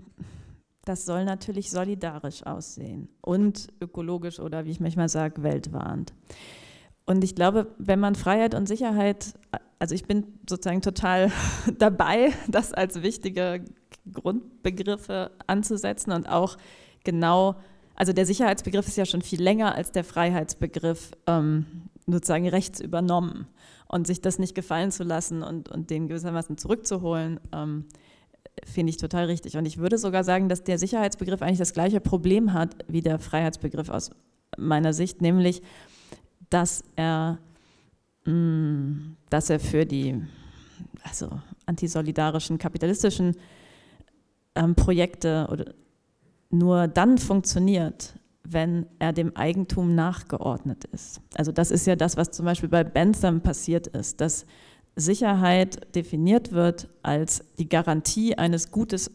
das soll natürlich solidarisch aussehen und ökologisch oder wie ich manchmal sage, weltwarend. Und ich glaube, wenn man Freiheit und Sicherheit also ich bin sozusagen total (laughs) dabei, das als wichtige Grundbegriffe anzusetzen und auch genau, also der Sicherheitsbegriff ist ja schon viel länger als der Freiheitsbegriff ähm, sozusagen rechts übernommen und sich das nicht gefallen zu lassen und, und den gewissermaßen zurückzuholen. Ähm, finde ich total richtig. Und ich würde sogar sagen, dass der Sicherheitsbegriff eigentlich das gleiche Problem hat wie der Freiheitsbegriff aus meiner Sicht, nämlich, dass er, mh, mm, dass er für die also antisolidarischen kapitalistischen ähm, Projekte oder nur dann funktioniert, wenn er dem Eigentum nachgeordnet ist. Also das ist ja das, was zum Beispiel bei Bentham passiert ist, dass Sicherheit definiert wird als die Garantie eines Gutes, äh,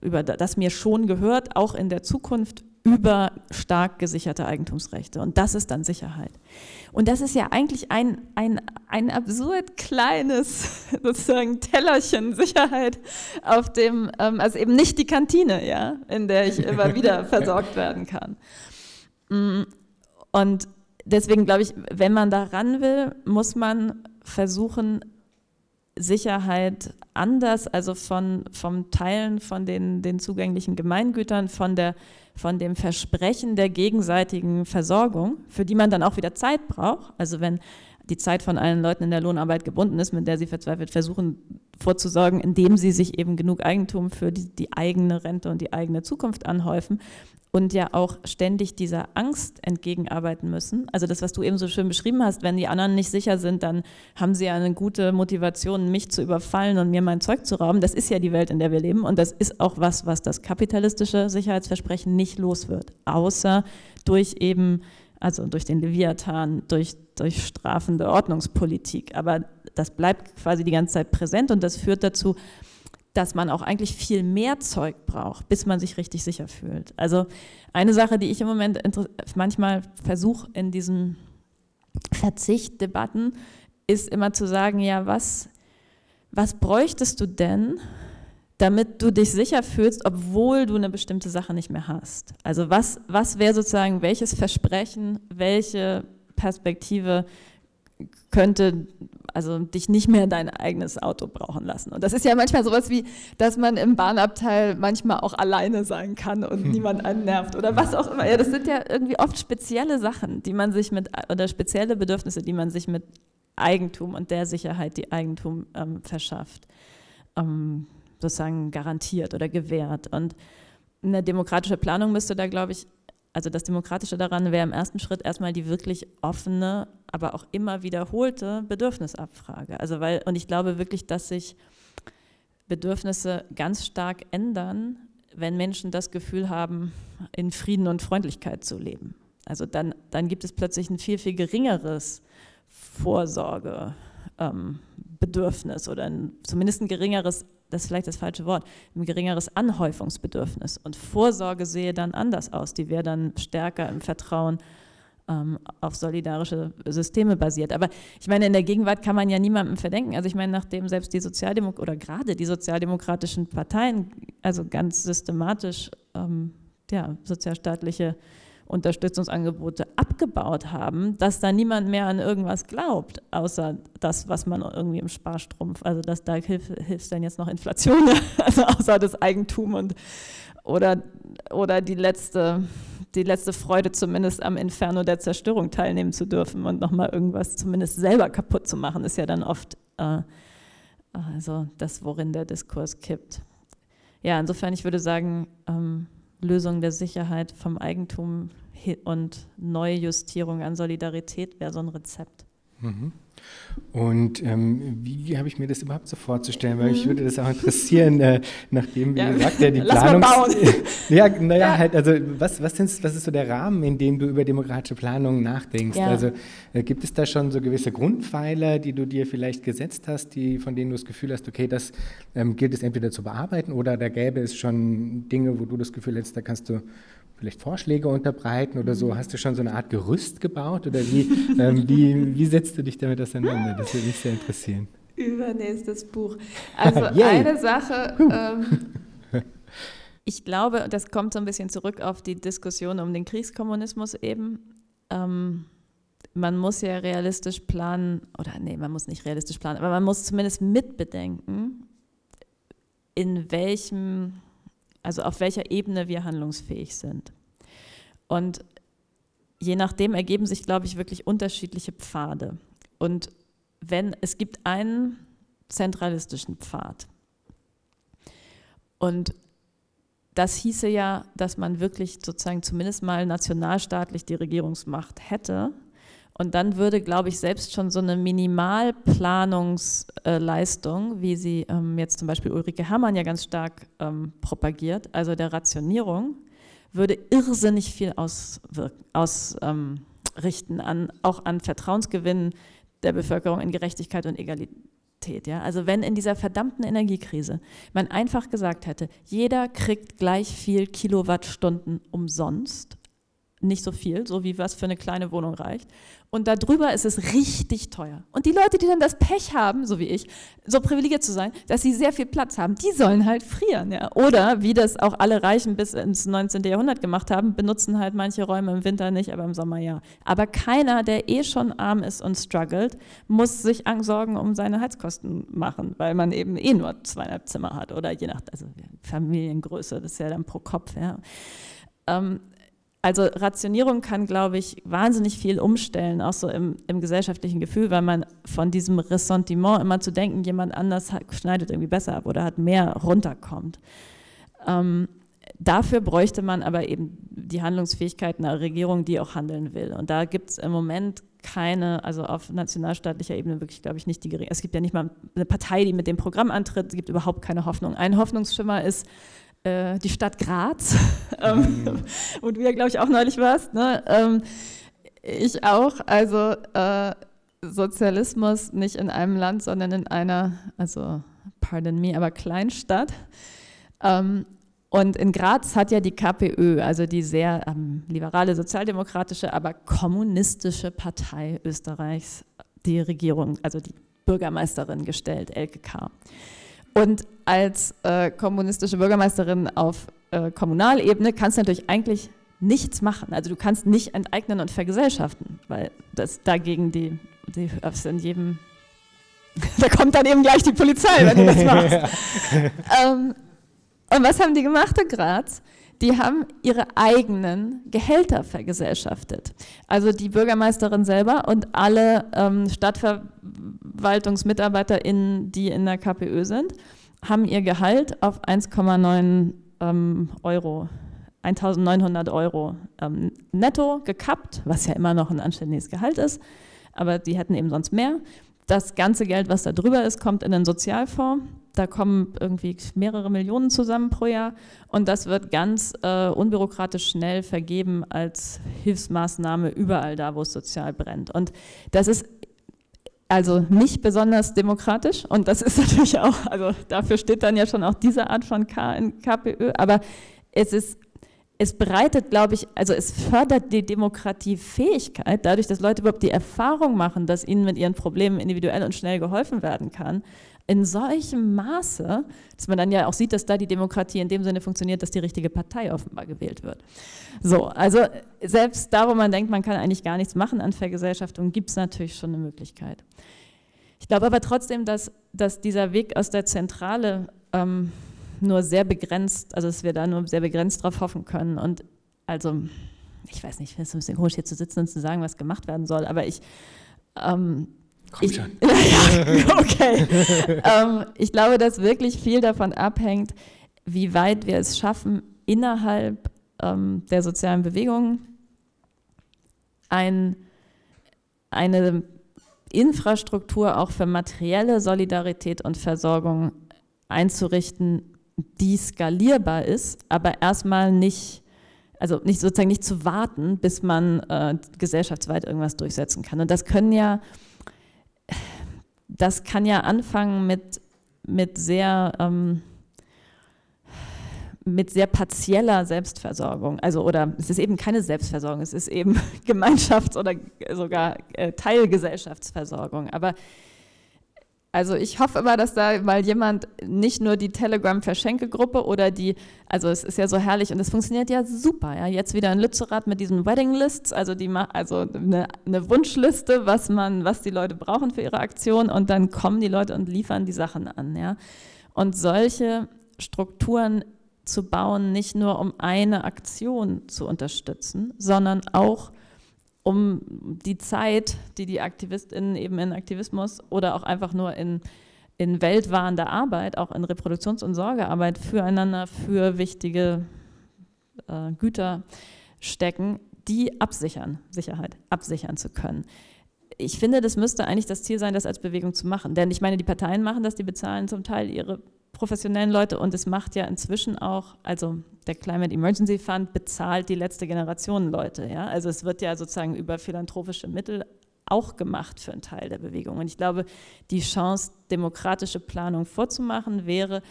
über das mir schon gehört, auch in der Zukunft über stark gesicherte Eigentumsrechte. Und das ist dann Sicherheit. Und das ist ja eigentlich ein, ein, ein absurd kleines (laughs) sozusagen Tellerchen Sicherheit, auf dem, ähm, also eben nicht die Kantine, ja, in der ich immer (laughs) wieder versorgt werden kann. Mm, und deswegen glaube ich, wenn man da ran will, muss man versuchen, Sicherheit anders, also von, vom Teilen von den, den zugänglichen Gemeingütern, von, der, von dem Versprechen der gegenseitigen Versorgung, für die man dann auch wieder Zeit braucht. Also wenn die Zeit von allen Leuten in der Lohnarbeit gebunden ist, mit der sie verzweifelt versuchen vorzusorgen, indem sie sich eben genug Eigentum für die, die eigene Rente und die eigene Zukunft anhäufen, und ja auch ständig dieser Angst entgegenarbeiten müssen. Also das, was du eben so schön beschrieben hast, wenn die anderen nicht sicher sind, dann haben sie ja eine gute Motivation, mich zu überfallen und mir mein Zeug zu rauben. Das ist ja die Welt, in der wir leben und das ist auch was, was das kapitalistische Sicherheitsversprechen nicht los wird, außer durch eben, also durch den Leviathan, durch, durch strafende Ordnungspolitik. Aber das bleibt quasi die ganze Zeit präsent und das führt dazu, dass man auch eigentlich viel mehr Zeug braucht, bis man sich richtig sicher fühlt. Also eine Sache, die ich im Moment manchmal versuche in diesen Verzichtdebatten, ist immer zu sagen, ja, was, was bräuchtest du denn, damit du dich sicher fühlst, obwohl du eine bestimmte Sache nicht mehr hast? Also was, was wäre sozusagen, welches Versprechen, welche Perspektive könnte also dich nicht mehr dein eigenes Auto brauchen lassen. Und das ist ja manchmal sowas wie, dass man im Bahnabteil manchmal auch alleine sein kann und hm. niemand einen nervt oder was auch immer. Ja, das sind ja irgendwie oft spezielle Sachen, die man sich mit, oder spezielle Bedürfnisse, die man sich mit Eigentum und der Sicherheit, die Eigentum ähm, verschafft, ähm, sozusagen garantiert oder gewährt. Und eine demokratische Planung müsste da, glaube ich, also das Demokratische daran wäre im ersten Schritt erstmal die wirklich offene, aber auch immer wiederholte Bedürfnisabfrage. Also weil, und ich glaube wirklich, dass sich Bedürfnisse ganz stark ändern, wenn Menschen das Gefühl haben, in Frieden und Freundlichkeit zu leben. Also dann, dann gibt es plötzlich ein viel, viel geringeres Vorsorgebedürfnis ähm, oder ein, zumindest ein geringeres das ist vielleicht das falsche Wort, ein geringeres Anhäufungsbedürfnis. Und Vorsorge sehe dann anders aus. Die wäre dann stärker im Vertrauen ähm, auf solidarische Systeme basiert. Aber ich meine, in der Gegenwart kann man ja niemandem verdenken. Also ich meine, nachdem selbst die Sozialdemok oder gerade die sozialdemokratischen Parteien also ganz systematisch ähm, ja, sozialstaatliche Unterstützungsangebote abgebaut haben, dass da niemand mehr an irgendwas glaubt, außer das, was man irgendwie im Sparstrumpf, also dass da hilft, hilft dann jetzt noch Inflation, (laughs) also außer das Eigentum und oder, oder die letzte, die letzte Freude zumindest am Inferno der Zerstörung teilnehmen zu dürfen und nochmal irgendwas zumindest selber kaputt zu machen, ist ja dann oft äh, also das, worin der Diskurs kippt. Ja, insofern, ich würde sagen, ähm, Lösung der Sicherheit vom Eigentum und Neujustierung an Solidarität wäre so ein Rezept. Mhm. Und ähm, wie habe ich mir das überhaupt so vorzustellen? Weil mhm. mich würde das auch interessieren, äh, nachdem, wie ja. gesagt, ja die Planung. (laughs) ja, naja, ja. halt, also was, was, sind, was ist so der Rahmen, in dem du über demokratische Planung nachdenkst? Ja. Also äh, gibt es da schon so gewisse Grundpfeiler, die du dir vielleicht gesetzt hast, die, von denen du das Gefühl hast, okay, das ähm, gilt es entweder zu bearbeiten oder da gäbe es schon Dinge, wo du das Gefühl hättest, da kannst du vielleicht Vorschläge unterbreiten oder so? Mhm. Hast du schon so eine Art Gerüst gebaut oder wie, (laughs) ähm, wie, wie setzt du dich damit auseinander? Das würde mich sehr interessieren. Übernächstes Buch. (laughs) Also eine Sache, ähm, (laughs) ich glaube, das kommt so ein bisschen zurück auf die Diskussion um den Kriegskommunismus eben. Ähm, man muss ja realistisch planen, oder nee, man muss nicht realistisch planen, aber man muss zumindest mitbedenken, in welchem, also auf welcher Ebene wir handlungsfähig sind. Und je nachdem ergeben sich, glaube ich, wirklich unterschiedliche Pfade. Und wenn es gibt einen zentralistischen Pfad. Und das hieße ja, dass man wirklich sozusagen zumindest mal nationalstaatlich die Regierungsmacht hätte und dann würde, glaube ich, selbst schon so eine Minimalplanungsleistung, wie sie ähm, jetzt zum Beispiel Ulrike Herrmann ja ganz stark ähm, propagiert, also der Rationierung, würde irrsinnig viel ausrichten, ähm, an, auch an Vertrauensgewinn der Bevölkerung in Gerechtigkeit und Egalität. Ja? Also wenn in dieser verdammten Energiekrise man einfach gesagt hätte, jeder kriegt gleich viel Kilowattstunden umsonst, nicht so viel, so wie was für eine kleine Wohnung reicht. Und darüber ist es richtig teuer. Und die Leute, die dann das Pech haben, so wie ich, so privilegiert zu sein, dass sie sehr viel Platz haben, die sollen halt frieren. Ja? Oder, wie das auch alle Reichen bis ins 19. Jahrhundert gemacht haben, benutzen halt manche Räume im Winter nicht, aber im Sommer ja. Aber keiner, der eh schon arm ist und struggelt, muss sich Sorgen um seine Heizkosten machen, weil man eben eh nur zweieinhalb Zimmer hat oder je nach also Familiengröße, das ist ja dann pro Kopf. Ja. Ähm, also Rationierung kann, glaube ich, wahnsinnig viel umstellen, auch so im, im, gesellschaftlichen Gefühl, weil man von diesem Ressentiment immer zu denken, jemand anders hat, schneidet irgendwie besser ab oder hat mehr runterkommt. Ähm, dafür bräuchte man aber eben die Handlungsfähigkeit einer Regierung, die auch handeln will. Und da gibt es im Moment keine, also auf nationalstaatlicher Ebene wirklich, glaube ich, nicht die geringe. Es gibt ja nicht mal eine Partei, die mit dem Programm antritt, es gibt überhaupt keine Hoffnung. Ein Hoffnungsschimmer ist, äh, die Stadt Graz, (laughs) ähm, mhm. wo du ja, glaube ich, auch neulich warst. Ne? Ähm, ich auch. Also äh, Sozialismus nicht in einem Land, sondern in einer, also pardon me, aber Kleinstadt. Ähm, und in Graz hat ja die KPÖ, also die sehr ähm, liberale, sozialdemokratische, aber kommunistische Partei Österreichs, die Regierung, also die Bürgermeisterin gestellt, Elke K. Und als äh, kommunistische Bürgermeisterin auf äh, Kommunalebene kannst du natürlich eigentlich nichts machen. Also du kannst nicht enteignen und vergesellschaften, weil das dagegen die, die in jedem, (laughs) da kommt dann eben gleich die Polizei, wenn du das machst. (laughs) ähm, und was haben die gemacht in Graz? Die haben ihre eigenen Gehälter vergesellschaftet. Also die Bürgermeisterin selber und alle ähm, StadtverwaltungsmitarbeiterInnen, die in der KPÖ sind, haben ihr Gehalt auf 1,9 ähm, Euro, 1900 Euro ähm, netto gekappt, was ja immer noch ein anständiges Gehalt ist, aber die hätten eben sonst mehr. Das ganze Geld, was da drüber ist, kommt in den Sozialfonds. Da kommen irgendwie mehrere Millionen zusammen pro Jahr. Und das wird ganz äh, unbürokratisch schnell vergeben als Hilfsmaßnahme überall da, wo es sozial brennt. Und das ist also nicht besonders demokratisch. Und das ist (laughs) natürlich auch, also dafür steht dann ja schon auch diese Art von K in KPÖ, aber es ist, es bereitet, glaube ich, also es fördert die Demokratiefähigkeit, dadurch, dass Leute überhaupt die Erfahrung machen, dass ihnen mit ihren Problemen individuell und schnell geholfen werden kann, in solchem Maße, dass man dann ja auch sieht, dass da die Demokratie in dem Sinne funktioniert, dass die richtige Partei offenbar gewählt wird. So, also selbst da, wo man denkt, man kann eigentlich gar nichts machen an Vergesellschaftung, gibt es natürlich schon eine Möglichkeit. Ich glaube aber trotzdem, dass, dass dieser Weg aus der Zentrale ähm, nur sehr begrenzt, also dass wir da nur sehr begrenzt drauf hoffen können. Und also, ich weiß nicht, es ist ein bisschen komisch hier zu sitzen und zu sagen, was gemacht werden soll, aber ich ähm, Komm schon. (laughs) ja, okay. ähm, ich glaube, dass wirklich viel davon abhängt, wie weit wir es schaffen, innerhalb ähm, der sozialen Bewegung ein, eine Infrastruktur auch für materielle Solidarität und Versorgung einzurichten, die skalierbar ist, aber erstmal nicht, also nicht sozusagen nicht zu warten, bis man äh, gesellschaftsweit irgendwas durchsetzen kann. Und das können ja das kann ja anfangen mit, mit sehr ähm, mit sehr partieller Selbstversorgung. Also, oder es ist eben keine Selbstversorgung, es ist eben (laughs) Gemeinschafts- oder sogar äh, Teilgesellschaftsversorgung. Aber Also ich hoffe immer, dass da mal jemand nicht nur die Telegram-Verschenkegruppe oder die, also es ist ja so herrlich und es funktioniert ja super. Ja, jetzt wieder in Lützerath mit diesen Wedding Lists, also die also eine, eine Wunschliste, was man, was die Leute brauchen für ihre Aktion und dann kommen die Leute und liefern die Sachen an. Ja, und solche Strukturen zu bauen, nicht nur um eine Aktion zu unterstützen, sondern auch um die Zeit, die die AktivistInnen eben in Aktivismus oder auch einfach nur in, in weltwahrender Arbeit, auch in Reproduktions- und Sorgearbeit füreinander für wichtige äh, Güter stecken, die absichern, Sicherheit, absichern zu können. Ich finde, das müsste eigentlich das Ziel sein, das als Bewegung zu machen. Denn ich meine, die Parteien machen das, die bezahlen zum Teil ihre professionellen Leute und es macht ja inzwischen auch, also der Climate Emergency Fund bezahlt die letzte Generation Leute. Ja? Also es wird ja sozusagen über philanthropische Mittel auch gemacht für einen Teil der Bewegung. Und ich glaube, die Chance, demokratische Planung vorzumachen, wäre,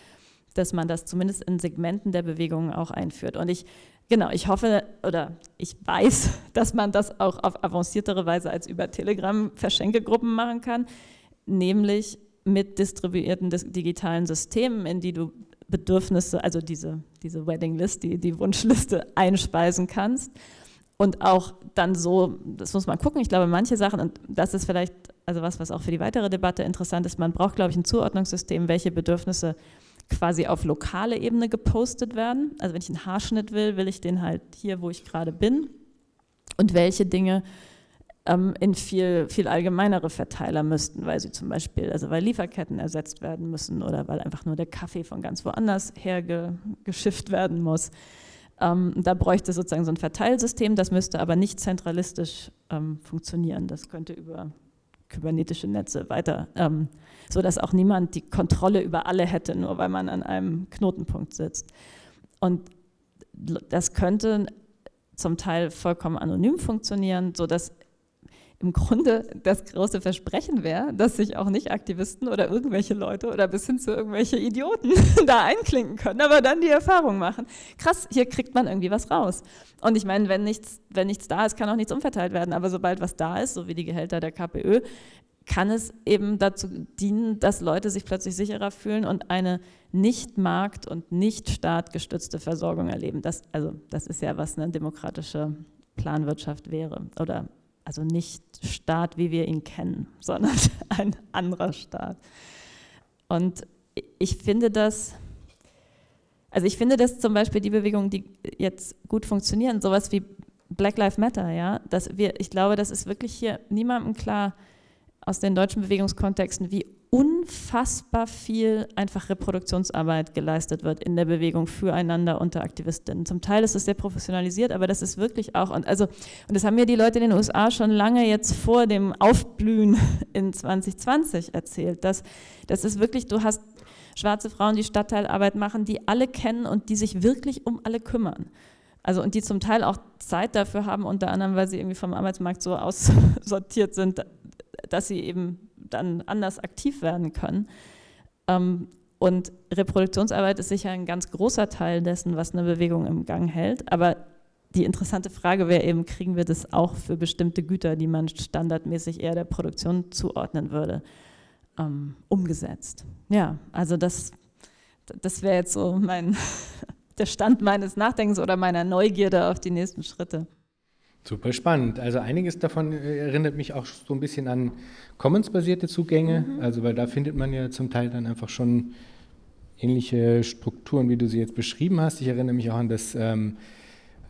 dass man das zumindest in Segmenten der Bewegung auch einführt. Und ich, genau, ich hoffe oder ich weiß, (laughs) dass man das auch auf avanciertere Weise als über Telegram Verschenkegruppen machen kann, nämlich mit distribuierten digitalen Systemen, in die du Bedürfnisse, also diese, diese Wedding List, die, die Wunschliste einspeisen kannst. Und auch dann so, das muss man gucken, ich glaube, manche Sachen, und das ist vielleicht also was, was auch für die weitere Debatte interessant ist, man braucht, glaube ich, ein Zuordnungssystem, welche Bedürfnisse quasi auf lokale Ebene gepostet werden. Also wenn ich einen Haarschnitt will, will ich den halt hier, wo ich gerade bin. Und welche Dinge ähm, in viel, viel allgemeinere Verteiler müssten, weil sie zum Beispiel, also weil Lieferketten ersetzt werden müssen oder weil einfach nur der Kaffee von ganz woanders her ge, geschifft werden muss. Ähm, da bräuchte es sozusagen so ein Verteilsystem, das müsste aber nicht zentralistisch ähm, funktionieren. Das könnte über kybernetische Netze weiter, ähm, so dass auch niemand die Kontrolle über alle hätte, nur weil man an einem Knotenpunkt sitzt. Und das könnte zum Teil vollkommen anonym funktionieren, sodass im Grunde das große Versprechen wäre, dass sich auch nicht Aktivisten oder irgendwelche Leute oder bis hin zu irgendwelche Idioten (laughs) da einklinken können, aber dann die Erfahrung machen. Krass, hier kriegt man irgendwie was raus. Und ich meine, wenn nichts, wenn nichts da ist, kann auch nichts umverteilt werden. Aber sobald was da ist, so wie die Gehälter der KPÖ, kann es eben dazu dienen, dass Leute sich plötzlich sicherer fühlen und eine nicht markt- und nicht staatgestützte Versorgung erleben. Das, also, das ist ja, was eine demokratische Planwirtschaft wäre oder also nicht Staat, wie wir ihn kennen, (laughs) sondern ein anderer Staat. Und ich finde das, also ich finde das zum Beispiel die Bewegungen, die jetzt gut funktionieren, sowas wie Black Lives Matter, ja, dass wir, ich glaube, das ist wirklich hier niemandem klar aus den deutschen Bewegungskontexten, wie unfassbar viel einfach Reproduktionsarbeit geleistet wird in der Bewegung füreinander unter Aktivistinnen. Zum Teil ist es sehr professionalisiert, aber das ist wirklich auch, und also, und das haben mir die Leute in den USA schon lange jetzt vor dem Aufblühen (laughs) in 2020 erzählt, dass das ist wirklich, du hast schwarze Frauen, die Stadtteilarbeit machen, die alle kennen und die sich wirklich um alle kümmern. Also und die zum Teil auch Zeit dafür haben, unter anderem, weil sie irgendwie vom Arbeitsmarkt so aussortiert sind, dass sie eben dann anders aktiv werden können. Ähm, und Reproduktionsarbeit ist sicher ein ganz großer Teil dessen, was eine Bewegung im Gang hält. Aber die interessante Frage wäre eben, kriegen wir das auch für bestimmte Güter, die man standardmäßig eher der Produktion zuordnen würde, ähm, umgesetzt? Ja, also das, das wäre jetzt so mein, (laughs) der Stand meines Nachdenkens oder meiner Neugierde auf die nächsten Schritte. Super spannend. Also einiges davon äh, erinnert mich auch so ein bisschen an Commons-basierte Zugänge, mhm. also weil da findet man ja zum Teil dann einfach schon ähnliche Strukturen, wie du sie jetzt beschrieben hast. Ich erinnere mich auch an das ähm,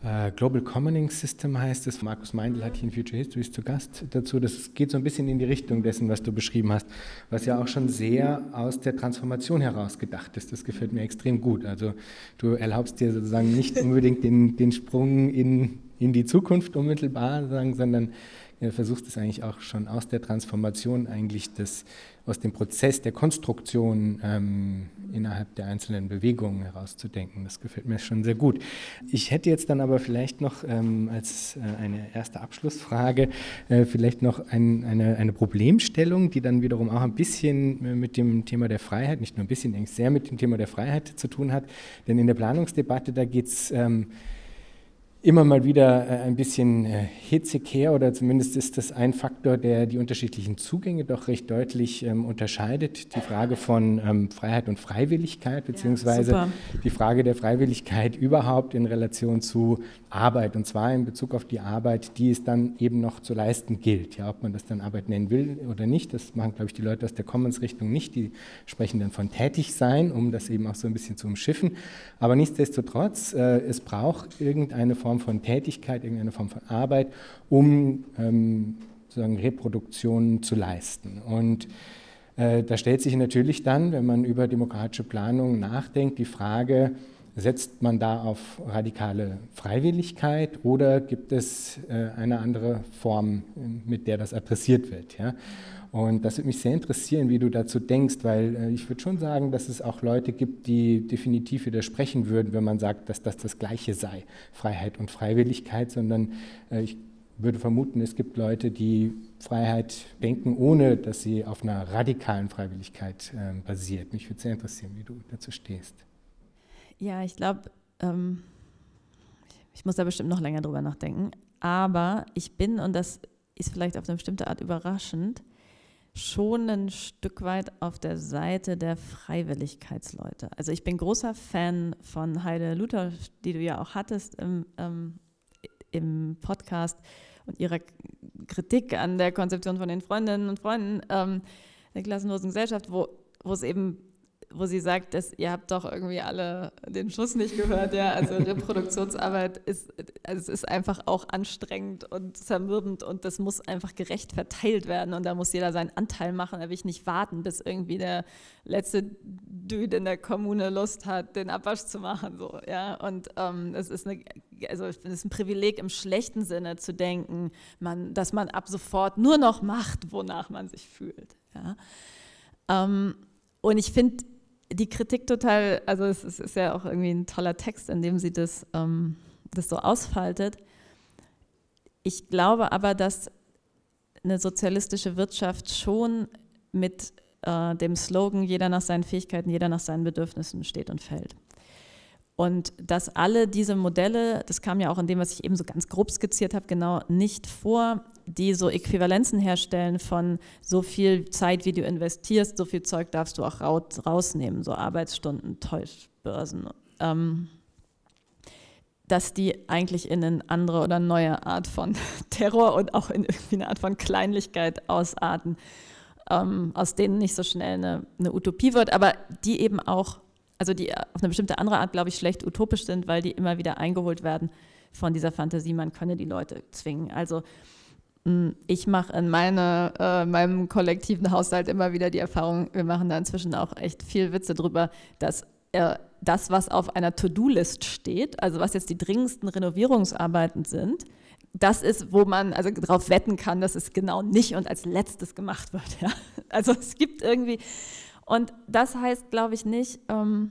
äh, Global Commoning System heißt es. Markus Meindl hat hier in Future Histories zu Gast dazu. Das geht so ein bisschen in die Richtung dessen, was du beschrieben hast, was ja auch schon sehr aus der Transformation heraus gedacht ist. Das gefällt mir extrem gut. Also du erlaubst dir sozusagen nicht (laughs) unbedingt den, den Sprung in in die Zukunft unmittelbar, sagen, sondern er versucht es eigentlich auch schon aus der Transformation, eigentlich das, aus dem Prozess der Konstruktion ähm, innerhalb der einzelnen Bewegungen herauszudenken. Das gefällt mir schon sehr gut. Ich hätte jetzt dann aber vielleicht noch ähm, als äh, eine erste Abschlussfrage äh, vielleicht noch ein, eine, eine Problemstellung, die dann wiederum auch ein bisschen äh, mit dem Thema der Freiheit, nicht nur ein bisschen, eigentlich sehr mit dem Thema der Freiheit zu tun hat. Denn in der Planungsdebatte, da geht es ähm, immer mal wieder äh, ein bisschen äh, hitzig her oder zumindest ist das ein Faktor, der die unterschiedlichen Zugänge doch recht deutlich ähm, unterscheidet. Die Frage von ähm, Freiheit und Freiwilligkeit, beziehungsweise ja, die Frage der Freiwilligkeit überhaupt in Relation zu Arbeit und zwar in Bezug auf die Arbeit, die es dann eben noch zu leisten gilt. Ja, ob man das dann Arbeit nennen will oder nicht, das machen, glaube ich, die Leute aus der Commons-Richtung nicht. Die sprechen dann von tätig sein, um das eben auch so ein bisschen zu umschiffen. Aber nichtsdestotrotz, äh, es braucht irgendeine Form Form von Tätigkeit, irgendeine Form von Arbeit, um ähm, sozusagen Reproduktion zu leisten. Und äh, da stellt sich natürlich dann, wenn man über demokratische Planung nachdenkt, die Frage, setzt man da auf radikale Freiwilligkeit oder gibt es äh, eine andere Form, mit der das adressiert wird? Ja? Und das würde mich sehr interessieren, wie du dazu denkst, weil äh, ich würde schon sagen, dass es auch Leute gibt, die definitiv widersprechen würden, wenn man sagt, dass das das Gleiche sei, Freiheit und Freiwilligkeit, sondern äh, ich würde vermuten, es gibt Leute, die Freiheit denken, ohne dass sie auf einer radikalen Freiwilligkeit äh, basiert. Mich würde sehr interessieren, wie du dazu stehst. Ja, ich glaube, ähm, ich muss da bestimmt noch länger drüber nachdenken, aber ich bin, und das ist vielleicht auf eine bestimmte Art überraschend, schon ein Stück weit auf der Seite der Freiwilligkeitsleute. Also ich bin großer Fan von Heide Luther, die du ja auch hattest im, ähm, im Podcast und ihrer Kritik an der Konzeption von den Freundinnen und Freunden ähm, der klassenlosen Gesellschaft, wo, wo es eben wo sie sagt, dass ihr habt doch irgendwie alle den Schuss nicht gehört, ja. Also Reproduktionsarbeit ist, also es ist einfach auch anstrengend und zermürbend und das muss einfach gerecht verteilt werden und da muss jeder seinen Anteil machen. Da will ich nicht warten, bis irgendwie der letzte Dude in der Kommune Lust hat, den Abwasch zu machen, so, ja. Und ähm, es ist eine, also es ist ein Privileg im schlechten Sinne zu denken, man, dass man ab sofort nur noch macht, wonach man sich fühlt, ja. Ähm, und ich finde die Kritik total, also es, es, ist ja auch irgendwie ein toller Text, in dem sie das, ähm, das so ausfaltet. Ich glaube aber, dass eine sozialistische Wirtschaft schon mit äh, dem Slogan jeder nach seinen Fähigkeiten, jeder nach seinen Bedürfnissen steht und fällt. Und dass alle diese Modelle, das kam ja auch in dem, was ich eben so ganz grob skizziert habe, genau nicht vor, die so Äquivalenzen herstellen von so viel Zeit, wie du investierst, so viel Zeug darfst du auch rausnehmen, so Arbeitsstunden, Täuschbörsen. Ähm, dass die eigentlich in eine andere oder neue Art von (laughs) Terror und auch in irgendwie eine Art von Kleinlichkeit ausarten, ähm, aus denen nicht so schnell eine, eine Utopie wird, aber die eben auch, also die auf eine bestimmte andere Art, glaube ich, schlecht utopisch sind, weil die immer wieder eingeholt werden von dieser Fantasie, man könne die Leute zwingen. Also ich mache in meine, äh, meinem kollektiven Haushalt immer wieder die Erfahrung, wir machen da inzwischen auch echt viel Witze drüber, dass äh, das, was auf einer To-Do-List steht, also was jetzt die dringendsten Renovierungsarbeiten sind, das ist, wo man also darauf wetten kann, dass es genau nicht und als letztes gemacht wird. (laughs) Ja? Also es gibt irgendwie, und das heißt, glaube ich, nicht, ähm,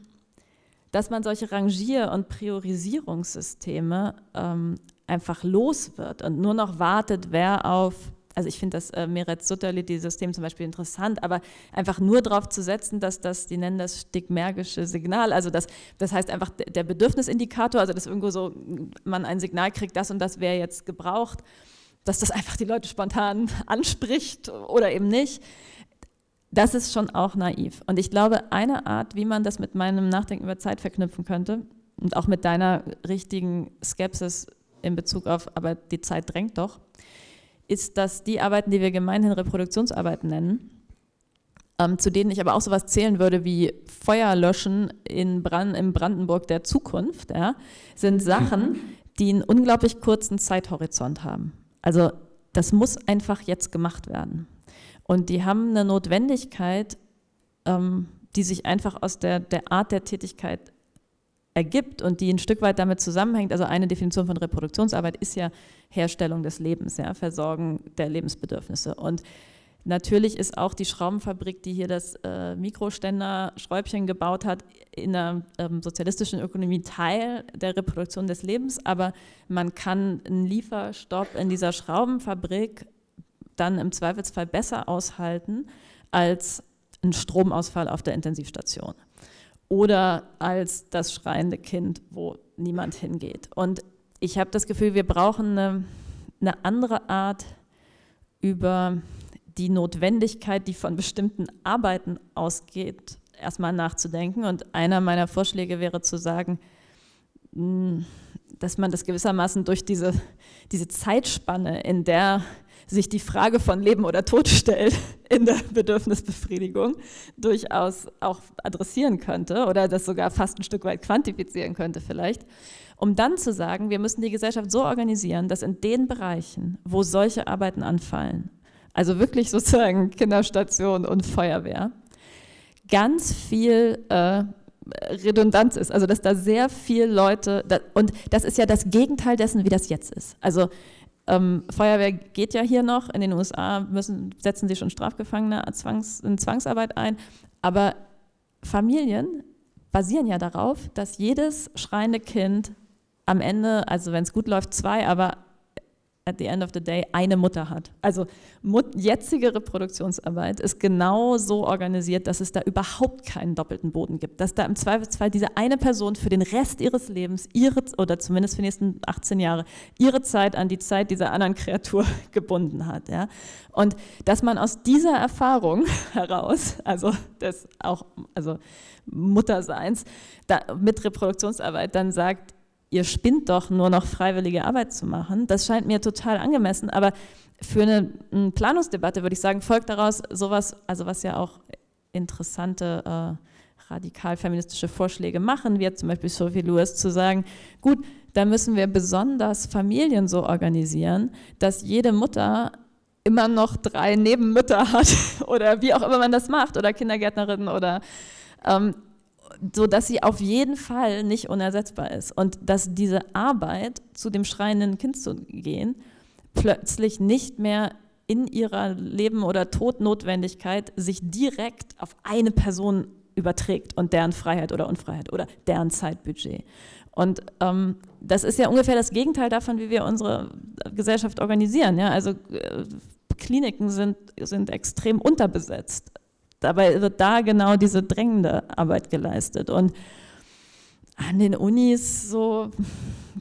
dass man solche Rangier- und Priorisierungssysteme ähm, einfach los wird und nur noch wartet, wer auf, also ich finde das äh, Meretz-Sutterlity-System zum Beispiel interessant, aber einfach nur darauf zu setzen, dass das, die nennen das stigmergische Signal, also das, das heißt einfach der Bedürfnisindikator, also dass irgendwo so man ein Signal kriegt, das und das wäre jetzt gebraucht, dass das einfach die Leute spontan (laughs) anspricht oder eben nicht. Das ist schon auch naiv. Und ich glaube, eine Art, wie man das mit meinem Nachdenken über Zeit verknüpfen könnte und auch mit deiner richtigen Skepsis in Bezug auf, aber die Zeit drängt doch, ist, dass die Arbeiten, die wir gemeinhin Reproduktionsarbeiten nennen, ähm, zu denen ich aber auch sowas zählen würde wie Feuerlöschen in Brand, im Brandenburg der Zukunft, ja, sind Sachen, (laughs) die einen unglaublich kurzen Zeithorizont haben. Also das muss einfach jetzt gemacht werden. Und die haben eine Notwendigkeit, ähm, die sich einfach aus der, der Art der Tätigkeit ergibt und die ein Stück weit damit zusammenhängt. Also eine Definition von Reproduktionsarbeit ist ja Herstellung des Lebens, ja, Versorgen der Lebensbedürfnisse. Und natürlich ist auch die Schraubenfabrik, die hier das äh, Mikroständer-Schräubchen gebaut hat, in einer ähm, sozialistischen Ökonomie Teil der Reproduktion des Lebens. Aber man kann einen Lieferstopp in dieser Schraubenfabrik dann im Zweifelsfall besser aushalten als ein Stromausfall auf der Intensivstation oder als das schreiende Kind, wo niemand hingeht. Und ich habe das Gefühl, wir brauchen eine, eine andere Art über die Notwendigkeit, die von bestimmten Arbeiten ausgeht, erstmal nachzudenken. Und einer meiner Vorschläge wäre zu sagen, hm, dass man das gewissermaßen durch diese, diese Zeitspanne, in der sich die Frage von Leben oder Tod stellt (laughs) in der Bedürfnisbefriedigung, durchaus auch adressieren könnte oder das sogar fast ein Stück weit quantifizieren könnte vielleicht, um dann zu sagen, wir müssen die Gesellschaft so organisieren, dass in den Bereichen, wo solche Arbeiten anfallen, also wirklich sozusagen (laughs) Kinderstation und Feuerwehr, ganz viel äh, Redundanz ist, also dass da sehr viele Leute, da, und das ist ja das Gegenteil dessen, wie das jetzt ist. Also ähm, Feuerwehr geht ja hier noch, in den USA müssen, setzen sie schon Strafgefangene Zwangs, in Zwangsarbeit ein, aber Familien basieren ja darauf, dass jedes schreiende Kind am Ende, also wenn es gut läuft, zwei, aber at the end of the day eine Mutter hat. Also Mut jetzige Reproduktionsarbeit ist genau so organisiert, dass es da überhaupt keinen doppelten Boden gibt. Dass da im Zweifelsfall diese eine Person für den Rest ihres Lebens, ihre, oder zumindest für die nächsten 18 Jahre, ihre Zeit an die Zeit dieser anderen Kreatur (laughs) gebunden hat. Ja? Und dass man aus dieser Erfahrung (laughs) heraus, also des auch also Mutterseins, da, mit Reproduktionsarbeit dann sagt, ihr spinnt doch, nur noch freiwillige Arbeit zu machen. Das scheint mir total angemessen, aber für eine, eine Planungsdebatte würde ich sagen, folgt daraus sowas, also was ja auch interessante äh, radikal-feministische Vorschläge machen, wie zum Beispiel Sophie Lewis, zu sagen, gut, da müssen wir besonders Familien so organisieren, dass jede Mutter immer noch drei Nebenmütter hat (laughs) oder wie auch immer man das macht oder Kindergärtnerinnen oder ähm, so dass sie auf jeden Fall nicht unersetzbar ist und dass diese Arbeit, zu dem schreienden Kind zu gehen, plötzlich nicht mehr in ihrer Leben- oder Todnotwendigkeit sich direkt auf eine Person überträgt und deren Freiheit oder Unfreiheit oder deren Zeitbudget. Und ähm, das ist ja ungefähr das Gegenteil davon, wie wir unsere Gesellschaft organisieren. Ja? Also äh, Kliniken sind, sind extrem unterbesetzt. Dabei wird da genau diese drängende Arbeit geleistet. Und an den Unis so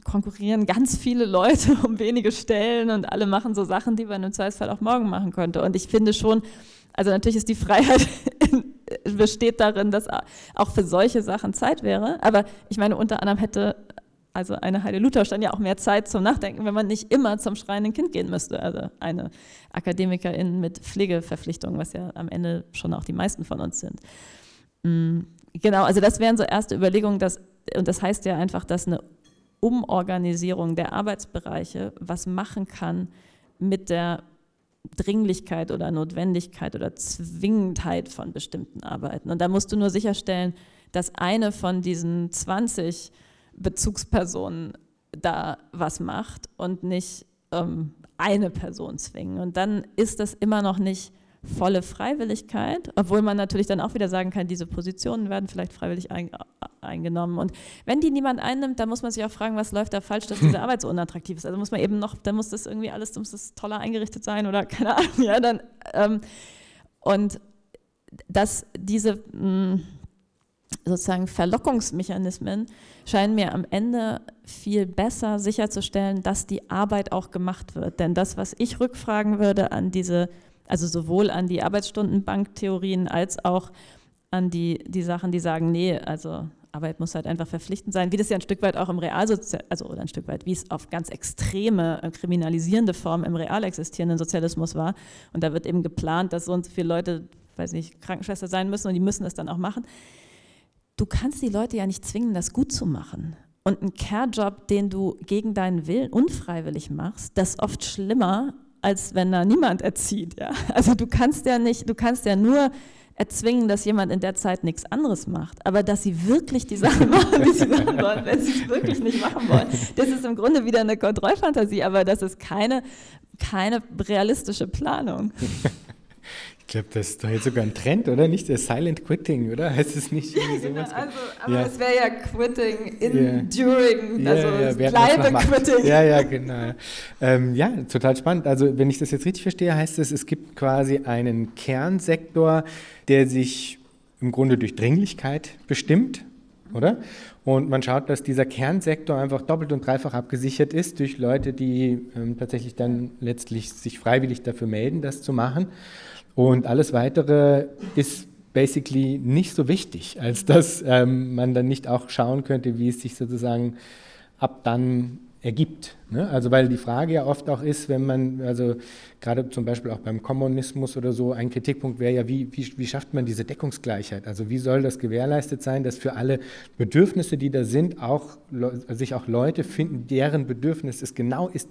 konkurrieren ganz viele Leute (laughs) um wenige Stellen und alle machen so Sachen, die man im Zweifelsfall auch morgen machen könnte. Und ich finde schon, also natürlich ist die Freiheit (laughs) besteht darin, dass auch für solche Sachen Zeit wäre. Aber ich meine, unter anderem hätte also eine Heide Luther stand ja auch mehr Zeit zum Nachdenken, wenn man nicht immer zum schreienden Kind gehen müsste. Also eine Akademikerin mit Pflegeverpflichtungen, was ja am Ende schon auch die meisten von uns sind. Mm, genau, also das wären so erste Überlegungen, dass, und das heißt ja einfach, dass eine Umorganisierung der Arbeitsbereiche was machen kann mit der Dringlichkeit oder Notwendigkeit oder Zwingendheit von bestimmten Arbeiten. Und da musst du nur sicherstellen, dass eine von diesen 20 Bezugsperson da was macht und nicht ähm, eine Person zwingen. Und dann ist das immer noch nicht volle Freiwilligkeit, obwohl man natürlich dann auch wieder sagen kann, diese Positionen werden vielleicht freiwillig ein, eingenommen. Und wenn die niemand einnimmt, dann muss man sich auch fragen, was läuft da falsch, dass diese (laughs) Arbeit so unattraktiv ist. Also muss man eben noch, dann muss das irgendwie alles, muss das toller eingerichtet sein oder (laughs) keine Ahnung. Ja, dann, ähm, und dass diese mh, mm, sozusagen Verlockungsmechanismen scheinen mir am Ende viel besser sicherzustellen, dass die Arbeit auch gemacht wird. Denn das, was ich rückfragen würde an diese, also sowohl an die Arbeitsstundenbanktheorien als auch an die, die Sachen, die sagen, nee, also Arbeit muss halt einfach verpflichtend sein, wie das ja ein Stück weit auch im Realsozial, also oder ein Stück weit, wie es auf ganz extreme äh, kriminalisierende Formen im real existierenden Sozialismus war. Und da wird eben geplant, dass so und so viele Leute, weiß nicht, Krankenschwester sein müssen und die müssen das dann auch machen du kannst die Leute ja nicht zwingen, das gut zu machen. Und ein Care-Job, den du gegen deinen Willen unfreiwillig machst, das ist oft schlimmer, als wenn da niemand erzieht. Ja? Also du kannst ja nicht, du kannst ja nur erzwingen, dass jemand in der Zeit nichts anderes macht, aber dass sie wirklich die Sachen (laughs) machen, wie sie machen wollen, wenn sie es wirklich nicht machen wollen. Das ist im Grunde wieder eine Kontrollfantasie, aber das ist keine, keine realistische Planung. (laughs) Ich glaube, das ist doch jetzt sogar ein Trend, oder? Nicht der Silent Quitting, oder? Heißt es nicht irgendwie sowas? also, aber ja. es wäre ja Quitting in during, also ja, ja, Bleibe-Quitting. Ja, ja, genau. Ähm, ja, total spannend. Also, wenn ich das jetzt richtig verstehe, heißt es, es gibt quasi einen Kernsektor, der sich im Grunde durch Dringlichkeit bestimmt oder? Und man schaut, dass dieser Kernsektor einfach doppelt und dreifach abgesichert ist durch Leute, die ähm, tatsächlich dann letztlich sich freiwillig dafür melden, das zu machen. Und alles Weitere ist basically nicht so wichtig, als dass ähm, man dann nicht auch schauen könnte, wie es sich sozusagen ab dann ergibt. Ne? Also weil die Frage ja oft auch ist, wenn man, also gerade zum Beispiel auch beim Kommunismus oder so, ein Kritikpunkt wäre ja, wie, wie, wie schafft man diese Deckungsgleichheit? Also wie soll das gewährleistet sein, dass für alle Bedürfnisse, die da sind, auch sich auch Leute finden, deren Bedürfnis es genau ist,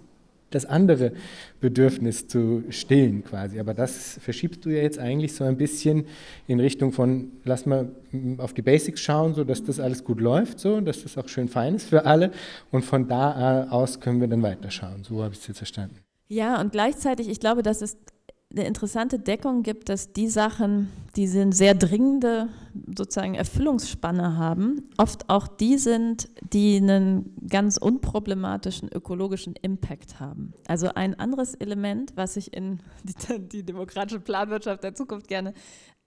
das andere Bedürfnis zu stillen quasi. Aber das verschiebst du ja jetzt eigentlich so ein bisschen in Richtung von, lass mal auf die Basics schauen, so dass das alles gut läuft, so dass das auch schön fein ist für alle. Und von da aus können wir dann weiterschauen. So habe ich es jetzt verstanden. Ja, und gleichzeitig, ich glaube, dass es eine interessante Deckung gibt, dass die Sachen, die eine sehr dringende sozusagen Erfüllungsspanne haben, oft auch die sind, die einen ganz unproblematischen ökologischen Impact haben. Also ein anderes Element, was ich in (laughs) die, die demokratische Planwirtschaft der Zukunft gerne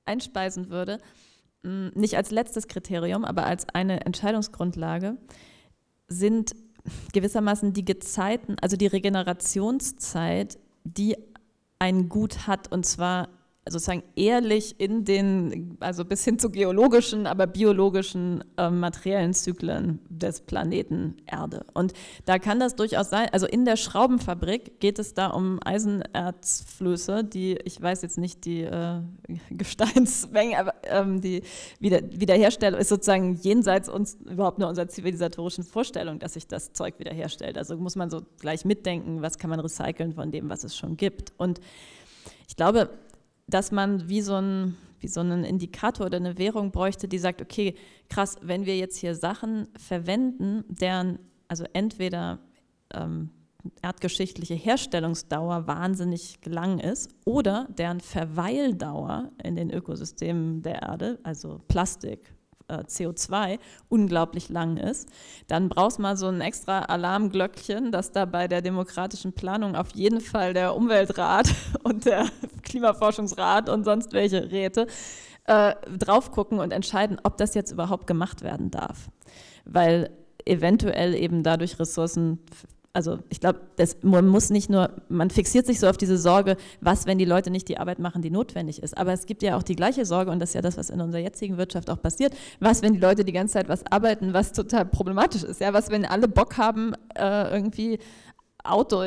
einspeisen würde, hm, nicht als letztes Kriterium, aber als eine Entscheidungsgrundlage, sind gewissermaßen die Gezeiten, also die Regenerationszeit, die ein Gut hat und zwar sozusagen ehrlich in den, also bis hin zu geologischen, aber biologischen äh, materiellen Zyklen des Planeten Erde. Und da kann das durchaus sein, also in der Schraubenfabrik geht es da um Eisenerzflöße, die, ich weiß jetzt nicht die äh, (laughs) Gesteinsmenge, aber ähm, die Wieder Wiederherstellung ist sozusagen jenseits uns überhaupt nur unserer zivilisatorischen Vorstellung, dass sich das Zeug wiederherstellt. Also muss man so gleich mitdenken, was kann man recyceln von dem, was es schon gibt. Und ich glaube, dass man wie so, ein, wie so einen Indikator oder eine Währung bräuchte, die sagt, okay, krass, wenn wir jetzt hier Sachen verwenden, deren also entweder ähm, erdgeschichtliche Herstellungsdauer wahnsinnig lang ist oder deren Verweildauer in den Ökosystemen der Erde, also Plastik, äh, CO2 unglaublich lang ist, dann brauchst mal so ein extra Alarmglöckchen, dass da bei der demokratischen Planung auf jeden Fall der Umweltrat (laughs) und der Klimaforschungsrat und sonst welche Räte äh, drauf gucken und entscheiden, ob das jetzt überhaupt gemacht werden darf. Weil eventuell eben dadurch Ressourcen also ich glaube, man muss nicht nur, man fixiert sich so auf diese Sorge, was, wenn die Leute nicht die Arbeit machen, die notwendig ist. Aber es gibt ja auch die gleiche Sorge, und das ist ja das, was in unserer jetzigen Wirtschaft auch passiert, was, wenn die Leute die ganze Zeit was arbeiten, was total problematisch ist. Ja, was, wenn alle Bock haben, äh, irgendwie Auto,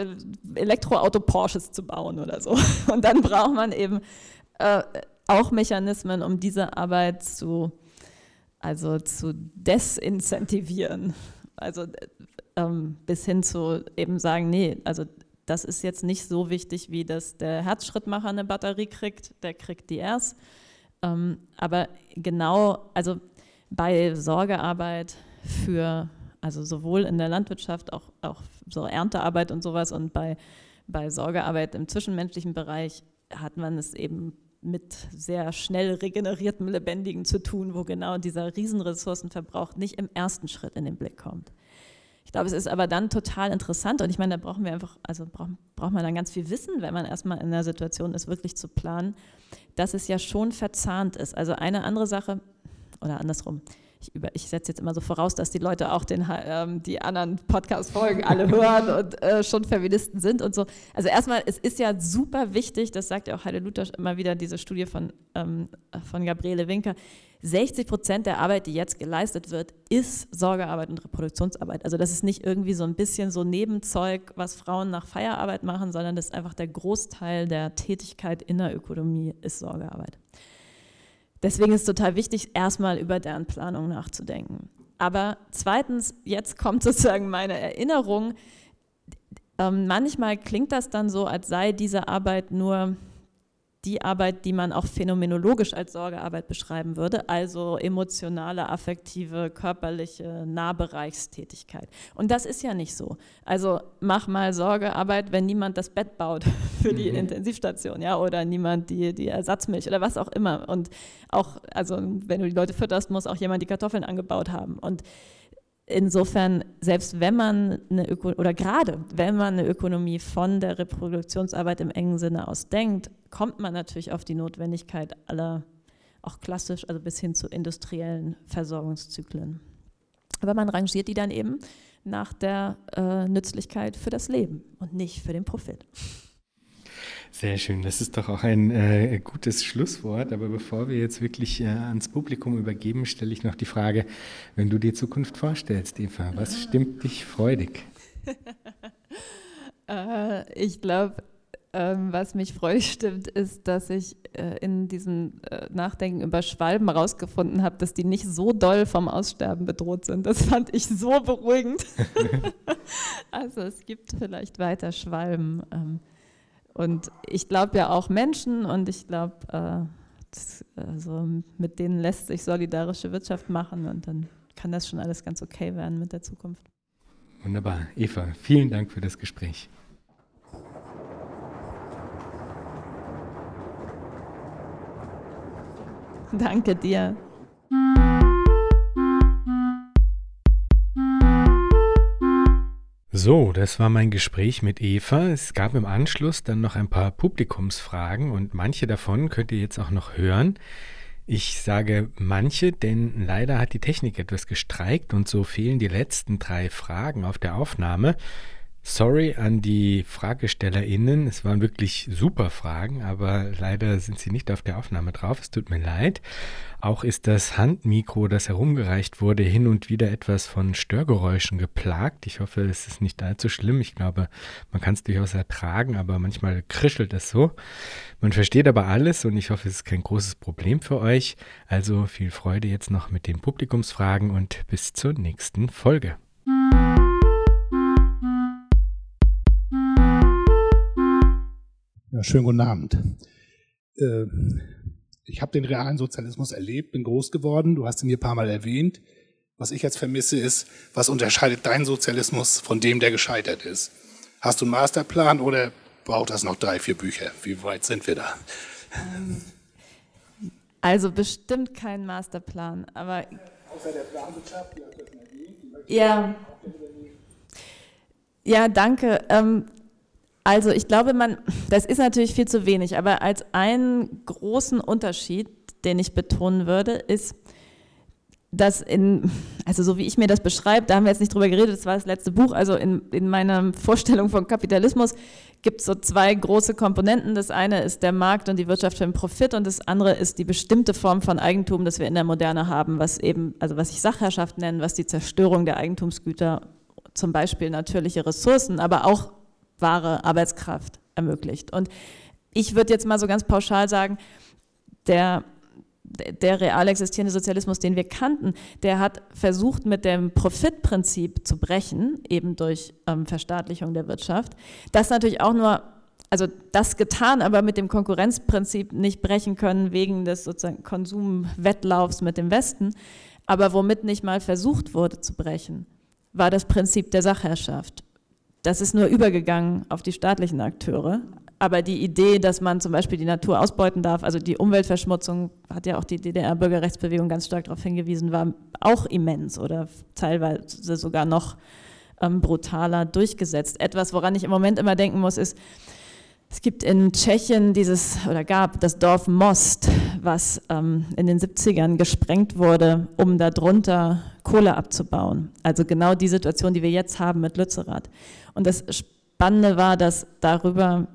Elektroauto-Porsches zu bauen oder so. (laughs) Und dann braucht man eben äh, auch Mechanismen, um diese Arbeit zu, also zu desincentivieren. Also ähm, bis hin zu eben sagen, nee, also das ist jetzt nicht so wichtig, wie dass der Herzschrittmacher eine Batterie kriegt, der kriegt die erst. Ähm, aber genau, also bei Sorgearbeit für, also sowohl in der Landwirtschaft, auch, auch so Erntearbeit und sowas und bei, bei Sorgearbeit im zwischenmenschlichen Bereich hat man es eben mit sehr schnell regeneriertem Lebendigen zu tun, wo genau dieser Riesenressourcenverbrauch nicht im ersten Schritt in den Blick kommt. Ich glaube, es ist aber dann total interessant und ich meine, da brauchen wir einfach, also braucht, braucht man dann ganz viel Wissen, wenn man erstmal in der Situation ist, wirklich zu planen, dass es ja schon verzahnt ist. Also eine andere Sache, oder andersrum, ich, ich setze jetzt immer so voraus, dass die Leute auch den, ähm, die anderen Podcast-Folgen alle hören und äh, schon Feministen sind und so. Also erstmal, es ist ja super wichtig, das sagt ja auch Heide Luther immer wieder, diese Studie von, ähm, von Gabriele Winker, 60 Prozent der Arbeit, die jetzt geleistet wird, ist Sorgearbeit und Reproduktionsarbeit. Also das ist nicht irgendwie so ein bisschen so Nebenzeug, was Frauen nach Feierarbeit machen, sondern das ist einfach der Großteil der Tätigkeit in der Ökonomie ist Sorgearbeit. Deswegen ist es total wichtig, erstmal über deren Planung nachzudenken. Aber zweitens, jetzt kommt (laughs) sozusagen meine Erinnerung, ähm, manchmal klingt das dann so, als sei diese Arbeit nur die Arbeit, die man auch phänomenologisch als Sorgearbeit beschreiben würde, also emotionale, affektive, körperliche Nahbereichstätigkeit. Und das ist ja nicht so. Also mach mal Sorgearbeit, wenn niemand das Bett baut (laughs) für die mhm. Intensivstation, ja, oder niemand die, die Ersatzmilch oder was auch immer. Und auch, also wenn du die Leute fütterst, muss auch jemand die Kartoffeln angebaut haben. Und insofern, selbst wenn man eine Öko oder gerade wenn man eine Ökonomie von der Reproduktionsarbeit im engen Sinne aus denkt, kommt man natürlich auf die Notwendigkeit aller, auch klassisch, also bis hin zu industriellen Versorgungszyklen. Aber man rangiert die dann eben nach der äh, Nützlichkeit für das Leben und nicht für den Profit. Sehr schön, das ist doch auch ein äh, gutes Schlusswort. Aber bevor wir jetzt wirklich äh, ans Publikum übergeben, stelle ich noch die Frage, wenn du die Zukunft vorstellst, Eva, was (laughs) stimmt dich freudig? (laughs) äh, ich glaube, ähm, was mich freudig stimmt, ist, dass ich äh, in diesem äh, Nachdenken über Schwalben herausgefunden habe, dass die nicht so doll vom Aussterben bedroht sind. Das fand ich so beruhigend. (laughs) also es gibt vielleicht weiter Schwalben. Ähm, und ich glaube ja auch Menschen und ich glaube, äh, also mit denen lässt sich solidarische Wirtschaft machen und dann kann das schon alles ganz okay werden mit der Zukunft. Wunderbar. Eva, vielen Dank für das Gespräch. Danke dir. So, das war mein Gespräch mit Eva. Es gab im Anschluss dann noch ein paar Publikumsfragen und manche davon könnt ihr jetzt auch noch hören. Ich sage manche, denn leider hat die Technik etwas gestreikt und so fehlen die letzten drei Fragen auf der Aufnahme. Sorry an die FragestellerInnen. Es waren wirklich super Fragen, aber leider sind sie nicht auf der Aufnahme drauf. Es tut mir leid. Auch ist das Handmikro, das herumgereicht wurde, hin und wieder etwas von Störgeräuschen geplagt. Ich hoffe, es ist nicht allzu schlimm. Ich glaube, man kann es durchaus ertragen, aber manchmal krischelt es so. Man versteht aber alles und ich hoffe, es ist kein großes Problem für euch. Also viel Freude jetzt noch mit den Publikumsfragen und bis zur nächsten Folge. Ja, schönen guten Abend. Äh, ich habe den realen Sozialismus erlebt, bin groß geworden. Du hast ihn hier ein paar Mal erwähnt. Was ich jetzt vermisse, ist, was unterscheidet dein Sozialismus von dem, der gescheitert ist? Hast du einen Masterplan oder braucht das noch drei, vier Bücher? Wie weit sind wir da? Ähm, also bestimmt kein Masterplan, aber. Außer der Planwirtschaft, die hat das erwähnt. Ja. Ja, danke. Ähm, also ich glaube, man, das ist natürlich viel zu wenig, aber als einen großen Unterschied, den ich betonen würde, ist, dass in, also so wie ich mir das beschreibe, da haben wir jetzt nicht drüber geredet, das war das letzte Buch, also in, in meiner Vorstellung von Kapitalismus gibt es so zwei große Komponenten. Das eine ist der Markt und die Wirtschaft für den Profit und das andere ist die bestimmte Form von Eigentum, das wir in der Moderne haben, was eben, also was ich Sachherrschaft nenne, was die Zerstörung der Eigentumsgüter, zum Beispiel natürliche Ressourcen, aber auch wahre Arbeitskraft ermöglicht. Und ich würde jetzt mal so ganz pauschal sagen, der, der real existierende Sozialismus, den wir kannten, der hat versucht, mit dem Profitprinzip zu brechen, eben durch ähm, Verstaatlichung der Wirtschaft. Das natürlich auch nur, also das getan, aber mit dem Konkurrenzprinzip nicht brechen können wegen des sozusagen Konsumwettlaufs mit dem Westen. Aber womit nicht mal versucht wurde zu brechen, war das Prinzip der Sachherrschaft. Das ist nur übergegangen auf die staatlichen Akteure. Aber die Idee, dass man zum Beispiel die Natur ausbeuten darf, also die Umweltverschmutzung, hat ja auch die DDR-Bürgerrechtsbewegung ganz stark darauf hingewiesen, war auch immens oder teilweise sogar noch ähm, brutaler durchgesetzt. Etwas, woran ich im Moment immer denken muss, ist, es gibt in Tschechien dieses, oder gab das Dorf Most, was ähm, in den 70ern gesprengt wurde, um darunter Kohle abzubauen. Also genau die Situation, die wir jetzt haben mit Lützerath. Und das Spannende war, dass darüber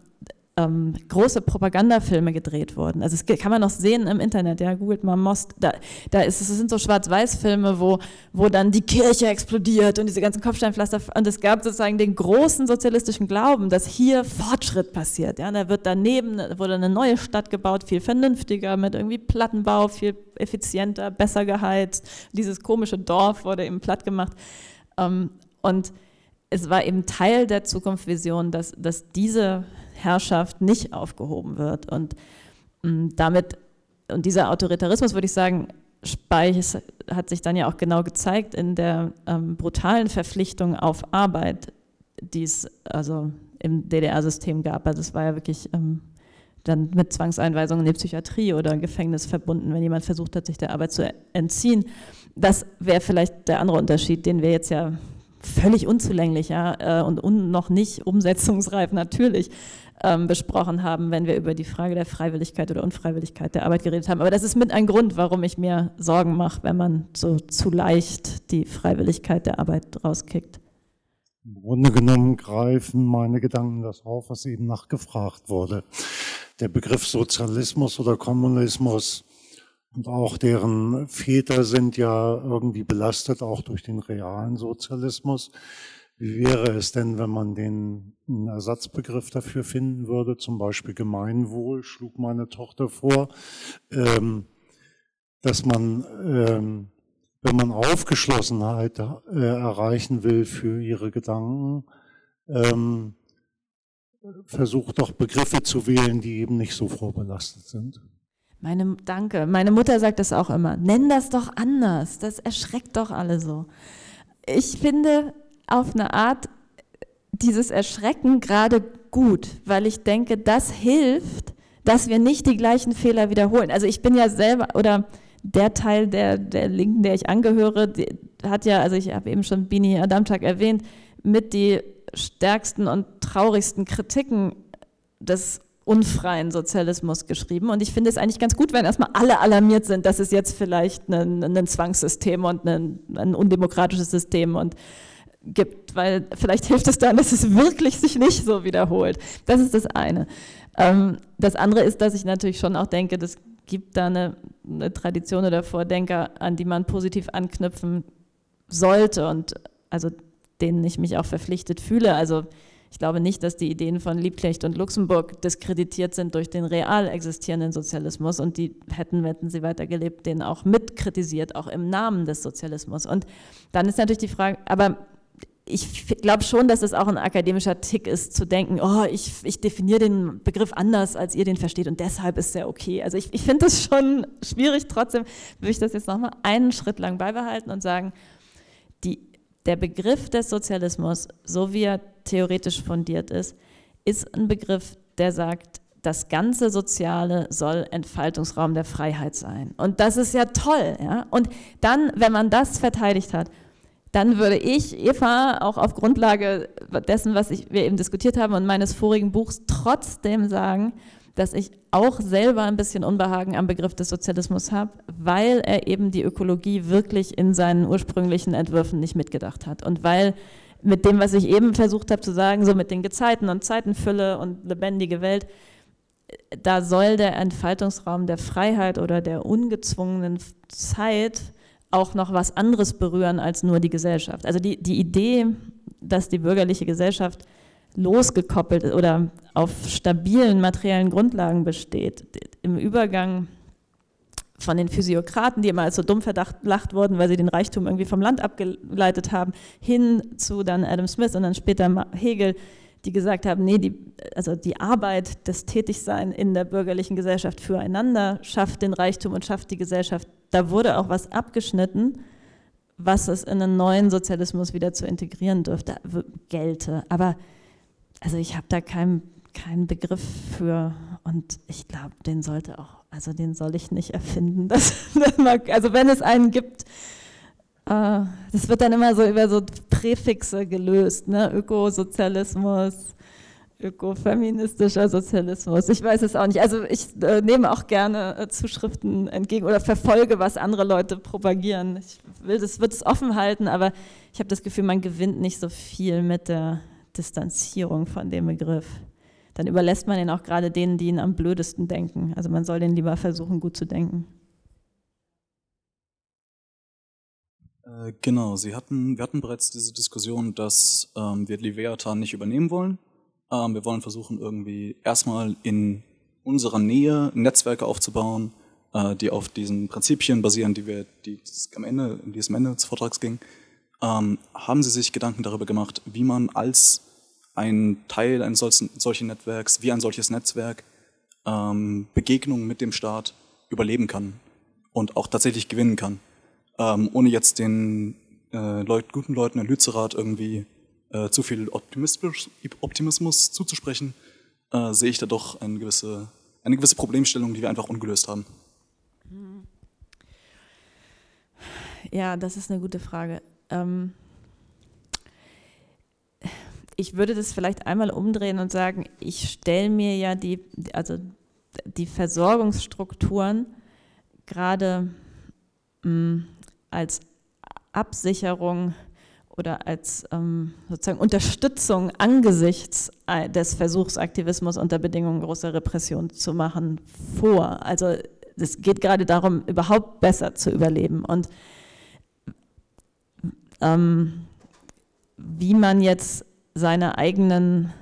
ähm, große Propagandafilme gedreht wurden. Also das kann man noch sehen im Internet, ja, googelt mal Most, da, da ist es sind so Schwarz-Weiß-Filme, wo, wo dann die Kirche explodiert und diese ganzen Kopfsteinpflaster und es gab sozusagen den großen sozialistischen Glauben, dass hier Fortschritt passiert. Ja, da wird daneben wurde eine neue Stadt gebaut, viel vernünftiger, mit irgendwie Plattenbau, viel effizienter, besser geheizt. Dieses komische Dorf wurde eben platt gemacht. Ähm, und es war eben Teil der Zukunftsvision, dass, dass diese Herrschaft nicht aufgehoben wird. Und mm, damit, und dieser Autoritarismus, würde ich sagen, Speich hat sich dann ja auch genau gezeigt in der ähm, brutalen Verpflichtung auf Arbeit, die es also im DDR-System gab. Also es war ja wirklich ähm, dann mit Zwangseinweisungen in die Psychiatrie oder Gefängnis verbunden, wenn jemand versucht hat, sich der Arbeit zu entziehen. Das wäre vielleicht der andere Unterschied, den wir jetzt ja völlig unzulänglich ja, äh, und un, noch nicht umsetzungsreif natürlich. ähm, besprochen haben, wenn wir über die Frage der Freiwilligkeit oder Unfreiwilligkeit der Arbeit geredet haben. Aber das ist mit ein Grund, warum ich mir Sorgen mache, wenn man so zu leicht die Freiwilligkeit der Arbeit rauskickt. Im Grunde genommen greifen meine Gedanken das auf, was eben nachgefragt wurde. Der Begriff Sozialismus oder Kommunismus und auch deren Väter sind ja irgendwie belastet, auch durch den realen Sozialismus. Wie wäre es denn, wenn man den einen Ersatzbegriff dafür finden würde, zum Beispiel Gemeinwohl, schlug meine Tochter vor, ähm, dass man, ähm, wenn man Aufgeschlossenheit äh, erreichen will für ihre Gedanken, ähm, versucht doch Begriffe zu wählen, die eben nicht so vorbelastet sind. Meine, danke. Meine Mutter sagt das auch immer. Nenn das doch anders. Das erschreckt doch alle so. Ich finde auf eine Art dieses Erschrecken gerade gut, weil ich denke, das hilft, dass wir nicht die gleichen Fehler wiederholen. Also ich bin ja selber, oder der Teil der, der Linken, der ich angehöre, hat ja, also ich habe eben schon Bini Adamczak erwähnt, mit die stärksten und traurigsten Kritiken des unfreien Sozialismus geschrieben. Und ich finde es eigentlich ganz gut, wenn erstmal alle alarmiert sind, dass es jetzt vielleicht ein, ein Zwangssystem und ein, ein undemokratisches System und gibt, weil vielleicht hilft es dann, dass es wirklich sich nicht so wiederholt. Das ist das eine. Ähm, das andere ist, dass ich natürlich schon auch denke, das gibt da eine, eine Tradition oder Vordenker, an die man positiv anknüpfen sollte und also denen ich mich auch verpflichtet fühle. Also ich glaube nicht, dass die Ideen von Liebknecht und Luxemburg diskreditiert sind durch den real existierenden Sozialismus und die hätten, hätten sie weitergelebt, den auch mitkritisiert, auch im Namen des Sozialismus. Und dann ist natürlich die Frage, aber ich glaube schon, dass es auch ein akademischer Tick ist, zu denken, oh, ich, ich definiere den Begriff anders, als ihr den versteht und deshalb ist er okay. Also ich, ich finde das schon schwierig, trotzdem würde ich das jetzt nochmal einen Schritt lang beibehalten und sagen, die, der Begriff des Sozialismus, so wie er theoretisch fundiert ist, ist ein Begriff, der sagt, das ganze Soziale soll Entfaltungsraum der Freiheit sein. Und das ist ja toll. Ja? Und dann, wenn man das verteidigt hat, dann würde ich, Eva, auch auf Grundlage dessen, was ich, wir eben diskutiert haben und meines vorigen Buchs, trotzdem sagen, dass ich auch selber ein bisschen Unbehagen am Begriff des Sozialismus habe, weil er eben die Ökologie wirklich in seinen ursprünglichen Entwürfen nicht mitgedacht hat. Und weil mit dem, was ich eben versucht habe zu sagen, so mit den Gezeiten und Zeitenfülle und lebendige Welt, da soll der Entfaltungsraum der Freiheit oder der ungezwungenen Zeit auch noch was anderes berühren als nur die Gesellschaft. Also die, die Idee, dass die bürgerliche Gesellschaft losgekoppelt oder auf stabilen materiellen Grundlagen besteht, im Übergang von den Physiokraten, die immer als so dumm verlacht wurden, weil sie den Reichtum irgendwie vom Land abgeleitet haben, hin zu dann Adam Smith und dann später Hegel, die gesagt haben, nee, die, also die Arbeit, das Tätigsein in der bürgerlichen Gesellschaft füreinander schafft den Reichtum und schafft die Gesellschaft. Da wurde auch was abgeschnitten, was es in einen neuen Sozialismus wieder zu integrieren dürfte, gelte. Aber also ich habe da keinen keinen Begriff für und ich glaube, den sollte auch, also den soll ich nicht erfinden. (laughs) Das, also wenn es einen gibt, äh, das wird dann immer so über so Präfixe gelöst, ne? Ökosozialismus, ökofeministischer Sozialismus. Ich weiß es auch nicht. Also ich äh, nehme auch gerne äh, Zuschriften entgegen oder verfolge, was andere Leute propagieren. Ich will das, wird es offen halten, aber ich habe das Gefühl, man gewinnt nicht so viel mit der Distanzierung von dem Begriff dann überlässt man ihn auch gerade denen, die ihn am blödesten denken. Also man soll den lieber versuchen, gut zu denken. Äh, genau, Sie hatten, wir hatten bereits diese Diskussion, dass ähm, wir Leviathan nicht übernehmen wollen. Ähm, wir wollen versuchen, irgendwie erstmal in unserer Nähe Netzwerke aufzubauen, äh, die auf diesen Prinzipien basieren, die wir, die am Ende, in diesem Ende des Vortrags ging. Ähm, haben Sie sich Gedanken darüber gemacht, wie man als ein Teil eines solchen, solchen Netzwerks, wie ein solches Netzwerk, ähm, Begegnungen mit dem Staat überleben kann und auch tatsächlich gewinnen kann, ähm, ohne jetzt den äh, Leut, guten Leuten in Lützerath irgendwie äh, zu viel Optimismus, Optimismus zuzusprechen, äh, sehe ich da doch eine gewisse, eine gewisse Problemstellung, die wir einfach ungelöst haben. Ja, das ist eine gute Frage. Ähm ich würde das vielleicht einmal umdrehen und sagen, ich stelle mir ja die, also die Versorgungsstrukturen gerade mm, als Absicherung oder als ähm, sozusagen Unterstützung angesichts des Versuchsaktivismus unter Bedingungen großer Repression zu machen vor. Also es geht gerade darum, überhaupt besser zu überleben. Und ähm, wie man jetzt seine eigenen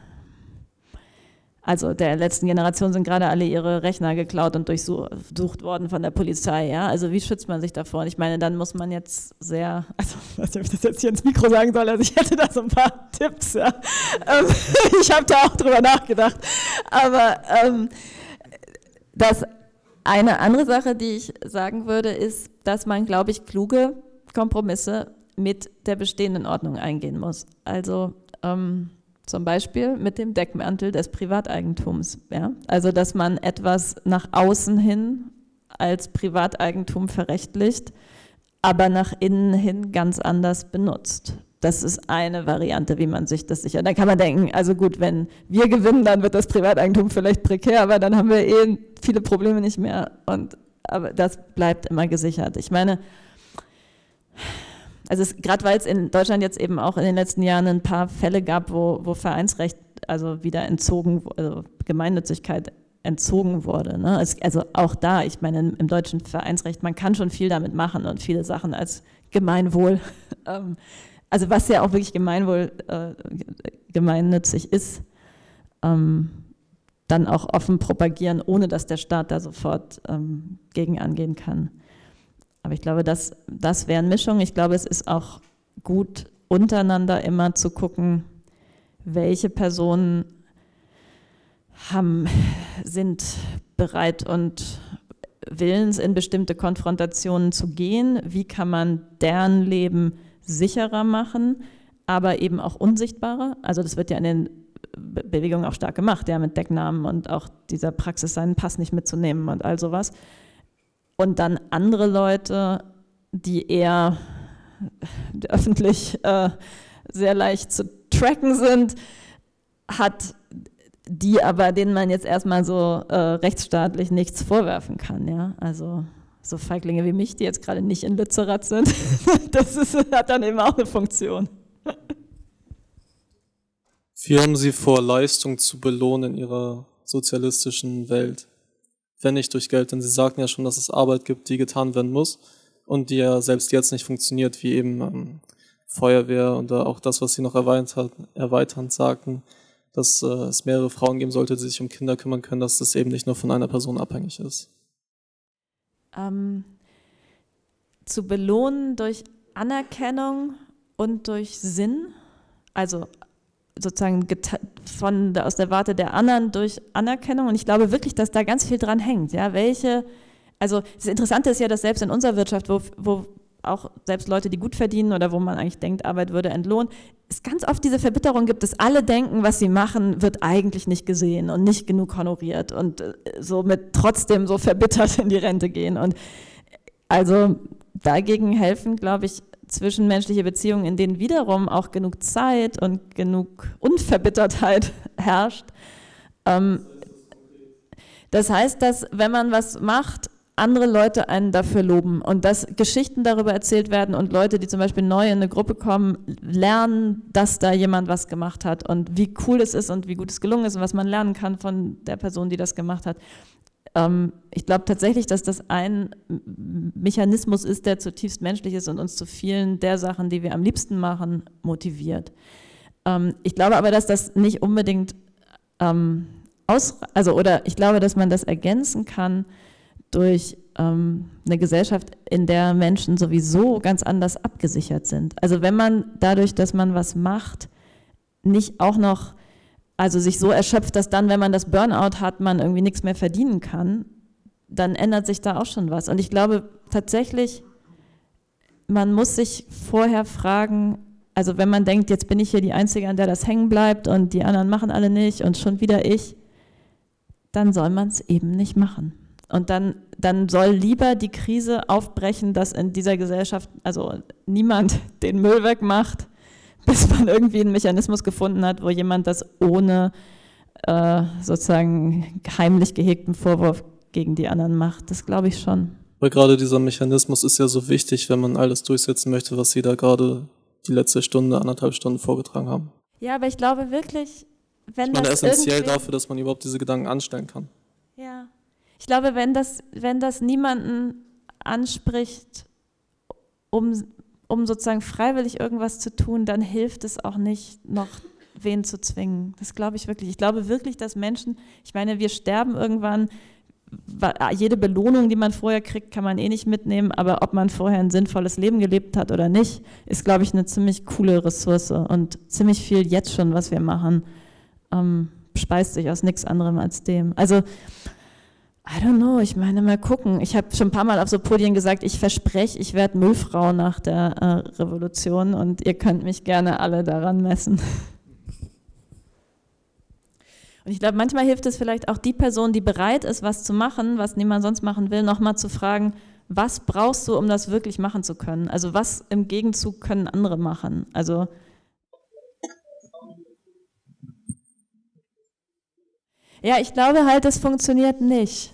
also der letzten Generation sind gerade alle ihre Rechner geklaut und durchsucht worden von der Polizei. Ja? Also wie schützt man sich davor? Ich meine, dann muss man jetzt sehr, also ich weiß nicht, ob ich das jetzt hier ins Mikro sagen soll, also ich hätte da so ein paar (laughs) Tipps. Ja? Ähm, (laughs) ich habe da auch drüber nachgedacht. Aber ähm, das eine andere Sache, die ich sagen würde, ist, dass man, glaube ich, kluge Kompromisse mit der bestehenden Ordnung eingehen muss. Also ähm, zum Beispiel mit dem Deckmantel des Privateigentums. Ja? Also dass man etwas nach außen hin als Privateigentum verrechtlicht, aber nach innen hin ganz anders benutzt. Das ist eine Variante, wie man sich das sichert. Da kann man denken, also gut, wenn wir gewinnen, dann wird das Privateigentum vielleicht prekär, aber dann haben wir eh viele Probleme nicht mehr. Und, aber das bleibt immer gesichert. Ich meine, also gerade weil es in Deutschland jetzt eben auch in den letzten Jahren ein paar Fälle gab, wo, wo Vereinsrecht also wieder entzogen, also Gemeinnützigkeit entzogen wurde. Ne? Es, also auch da, ich meine, im, im, deutschen Vereinsrecht, man kann schon viel damit machen und viele Sachen als Gemeinwohl, (laughs) ähm, also was ja auch wirklich Gemeinwohl äh, gemeinnützig ist, ähm, dann auch offen propagieren, ohne dass der Staat da sofort ähm, gegen angehen kann. Aber ich glaube, das, das wären Mischungen. Ich glaube, es ist auch gut, untereinander immer zu gucken, welche Personen haben, sind bereit und willens, in bestimmte Konfrontationen zu gehen. Wie kann man deren Leben sicherer machen, aber eben auch unsichtbarer? Also das wird ja in den Bewegungen auch stark gemacht, ja, mit Decknamen und auch dieser Praxis, seinen Pass nicht mitzunehmen und all sowas und dann andere Leute, die eher öffentlich äh, sehr leicht zu tracken sind, hat die aber, denen man jetzt erstmal so äh, rechtsstaatlich nichts vorwerfen kann. Ja? Also so Feiglinge wie mich, die jetzt gerade nicht in Lützerath sind, (laughs) das ist, hat dann eben auch eine Funktion. Wie haben Sie vor, Leistung zu belohnen in Ihrer sozialistischen Welt? Wenn nicht durch Geld. Denn Sie sagten ja schon, dass es Arbeit gibt, die getan werden muss und die ja selbst jetzt nicht funktioniert, wie eben ähm, Feuerwehr und auch das, was Sie noch erweitert, erweiternd sagten, dass äh, es mehrere Frauen geben sollte, die sich um Kinder kümmern können, dass das eben nicht nur von einer Person abhängig ist. Ähm, zu belohnen durch Anerkennung und durch Sinn, also sozusagen von aus der Warte der anderen durch Anerkennung. Und ich glaube wirklich, dass da ganz viel dran hängt. Ja, welche, also das Interessante ist ja, dass selbst in unserer Wirtschaft, wo, wo auch selbst Leute, die gut verdienen oder wo man eigentlich denkt, Arbeit würde entlohnt, es ganz oft diese Verbitterung gibt, dass alle denken, was sie machen, wird eigentlich nicht gesehen und nicht genug honoriert und äh, somit trotzdem so (laughs) verbittert in die Rente gehen. Und also dagegen helfen, glaube ich, zwischenmenschliche Beziehungen, in denen wiederum auch genug Zeit und genug Unverbittertheit (laughs) herrscht. Ähm, das heißt, dass wenn man was macht, andere Leute einen dafür loben und dass Geschichten darüber erzählt werden und Leute, die zum Beispiel neu in eine Gruppe kommen, lernen, dass da jemand was gemacht hat und wie cool es ist und wie gut es gelungen ist und was man lernen kann von der Person, die das gemacht hat. Ähm, ich glaube tatsächlich, dass das ein Mechanismus ist, der zutiefst menschlich ist und uns zu vielen der Sachen, die wir am liebsten machen, motiviert. Ähm, ich glaube aber, dass das nicht unbedingt ähm, aus, also oder ich glaube, dass man das ergänzen kann durch ähm, eine Gesellschaft, in der Menschen sowieso ganz anders abgesichert sind. Also wenn man dadurch, dass man was macht, nicht auch noch also sich so erschöpft, dass dann, wenn man das Burnout hat, man irgendwie nichts mehr verdienen kann, dann ändert sich da auch schon was. Und ich glaube tatsächlich, man muss sich vorher fragen, also wenn man denkt, jetzt bin ich hier die Einzige, an der das hängen bleibt und die anderen machen alle nicht und schon wieder ich, dann soll man es eben nicht machen. Und dann, dann soll lieber die Krise aufbrechen, dass in dieser Gesellschaft also niemand (laughs) den Müll wegmacht, (laughs) bis man irgendwie einen Mechanismus gefunden hat, wo jemand das ohne äh, sozusagen heimlich gehegten Vorwurf gegen die anderen macht. Das glaube ich schon. Weil gerade dieser Mechanismus ist ja so wichtig, wenn man alles durchsetzen möchte, was Sie da gerade die letzte Stunde, anderthalb Stunden vorgetragen haben. Ja, aber ich glaube wirklich, wenn ich meine, das essentiell irgendwie- dafür, dass man überhaupt diese Gedanken anstellen kann. Ja. Ich glaube, wenn das, wenn das niemanden anspricht, um, um sozusagen freiwillig irgendwas zu tun, dann hilft es auch nicht, noch wen zu zwingen. Das glaube ich wirklich. Ich glaube wirklich, dass Menschen, ich meine, wir sterben irgendwann, wa- jede Belohnung, die man vorher kriegt, kann man eh nicht mitnehmen, aber ob man vorher ein sinnvolles Leben gelebt hat oder nicht, ist, glaube ich, eine ziemlich coole Ressource und ziemlich viel jetzt schon, was wir machen, ähm, speist sich aus nichts anderem als dem. Also, I don't know, ich meine, mal gucken. Ich habe schon ein paar Mal auf so Podien gesagt, ich verspreche, ich werde Müllfrau nach der äh, Revolution und ihr könnt mich gerne alle daran messen. Und ich glaube, manchmal hilft es vielleicht auch die Person, die bereit ist, was zu machen, was niemand sonst machen will, nochmal zu fragen, was brauchst du, um das wirklich machen zu können? Also was im Gegenzug können andere machen? Also Ja, ich glaube halt, es funktioniert nicht.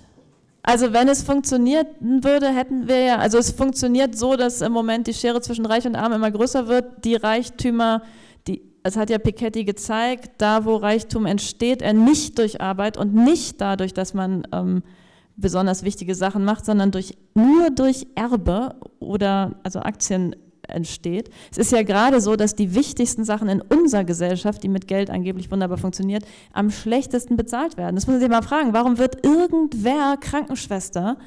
Also wenn es funktionieren würde, hätten wir ja, also es funktioniert so, dass im Moment die Schere zwischen Reich und Arm immer größer wird. Die Reichtümer, die, das hat ja Piketty gezeigt, da wo Reichtum entsteht, er nicht durch Arbeit und nicht dadurch, dass man ähm, besonders wichtige Sachen macht, sondern durch, nur durch Erbe oder also Aktien entsteht. Es ist ja gerade so, dass die wichtigsten Sachen in unserer Gesellschaft, die mit Geld angeblich wunderbar funktioniert, am schlechtesten bezahlt werden. Das muss man sich mal fragen. Warum wird irgendwer Krankenschwester,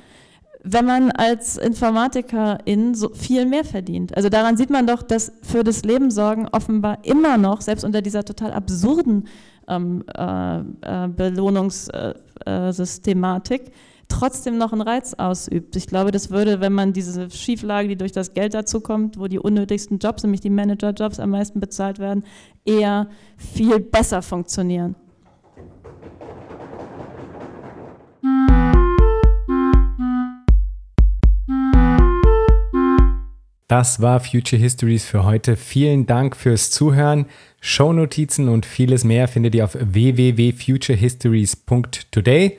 wenn man als Informatikerin so viel mehr verdient? Also daran sieht man doch, dass für das Leben sorgen offenbar immer noch, selbst unter dieser total absurden ähm, äh, äh, Belohnungssystematik, trotzdem noch einen Reiz ausübt. Ich glaube, das würde, wenn man diese Schieflage, die durch das Geld dazukommt, wo die unnötigsten Jobs, nämlich die Managerjobs, am meisten bezahlt werden, eher viel besser funktionieren. Das war Future Histories für heute. Vielen Dank fürs Zuhören. Shownotizen und vieles mehr findet ihr auf www.futurehistories.today.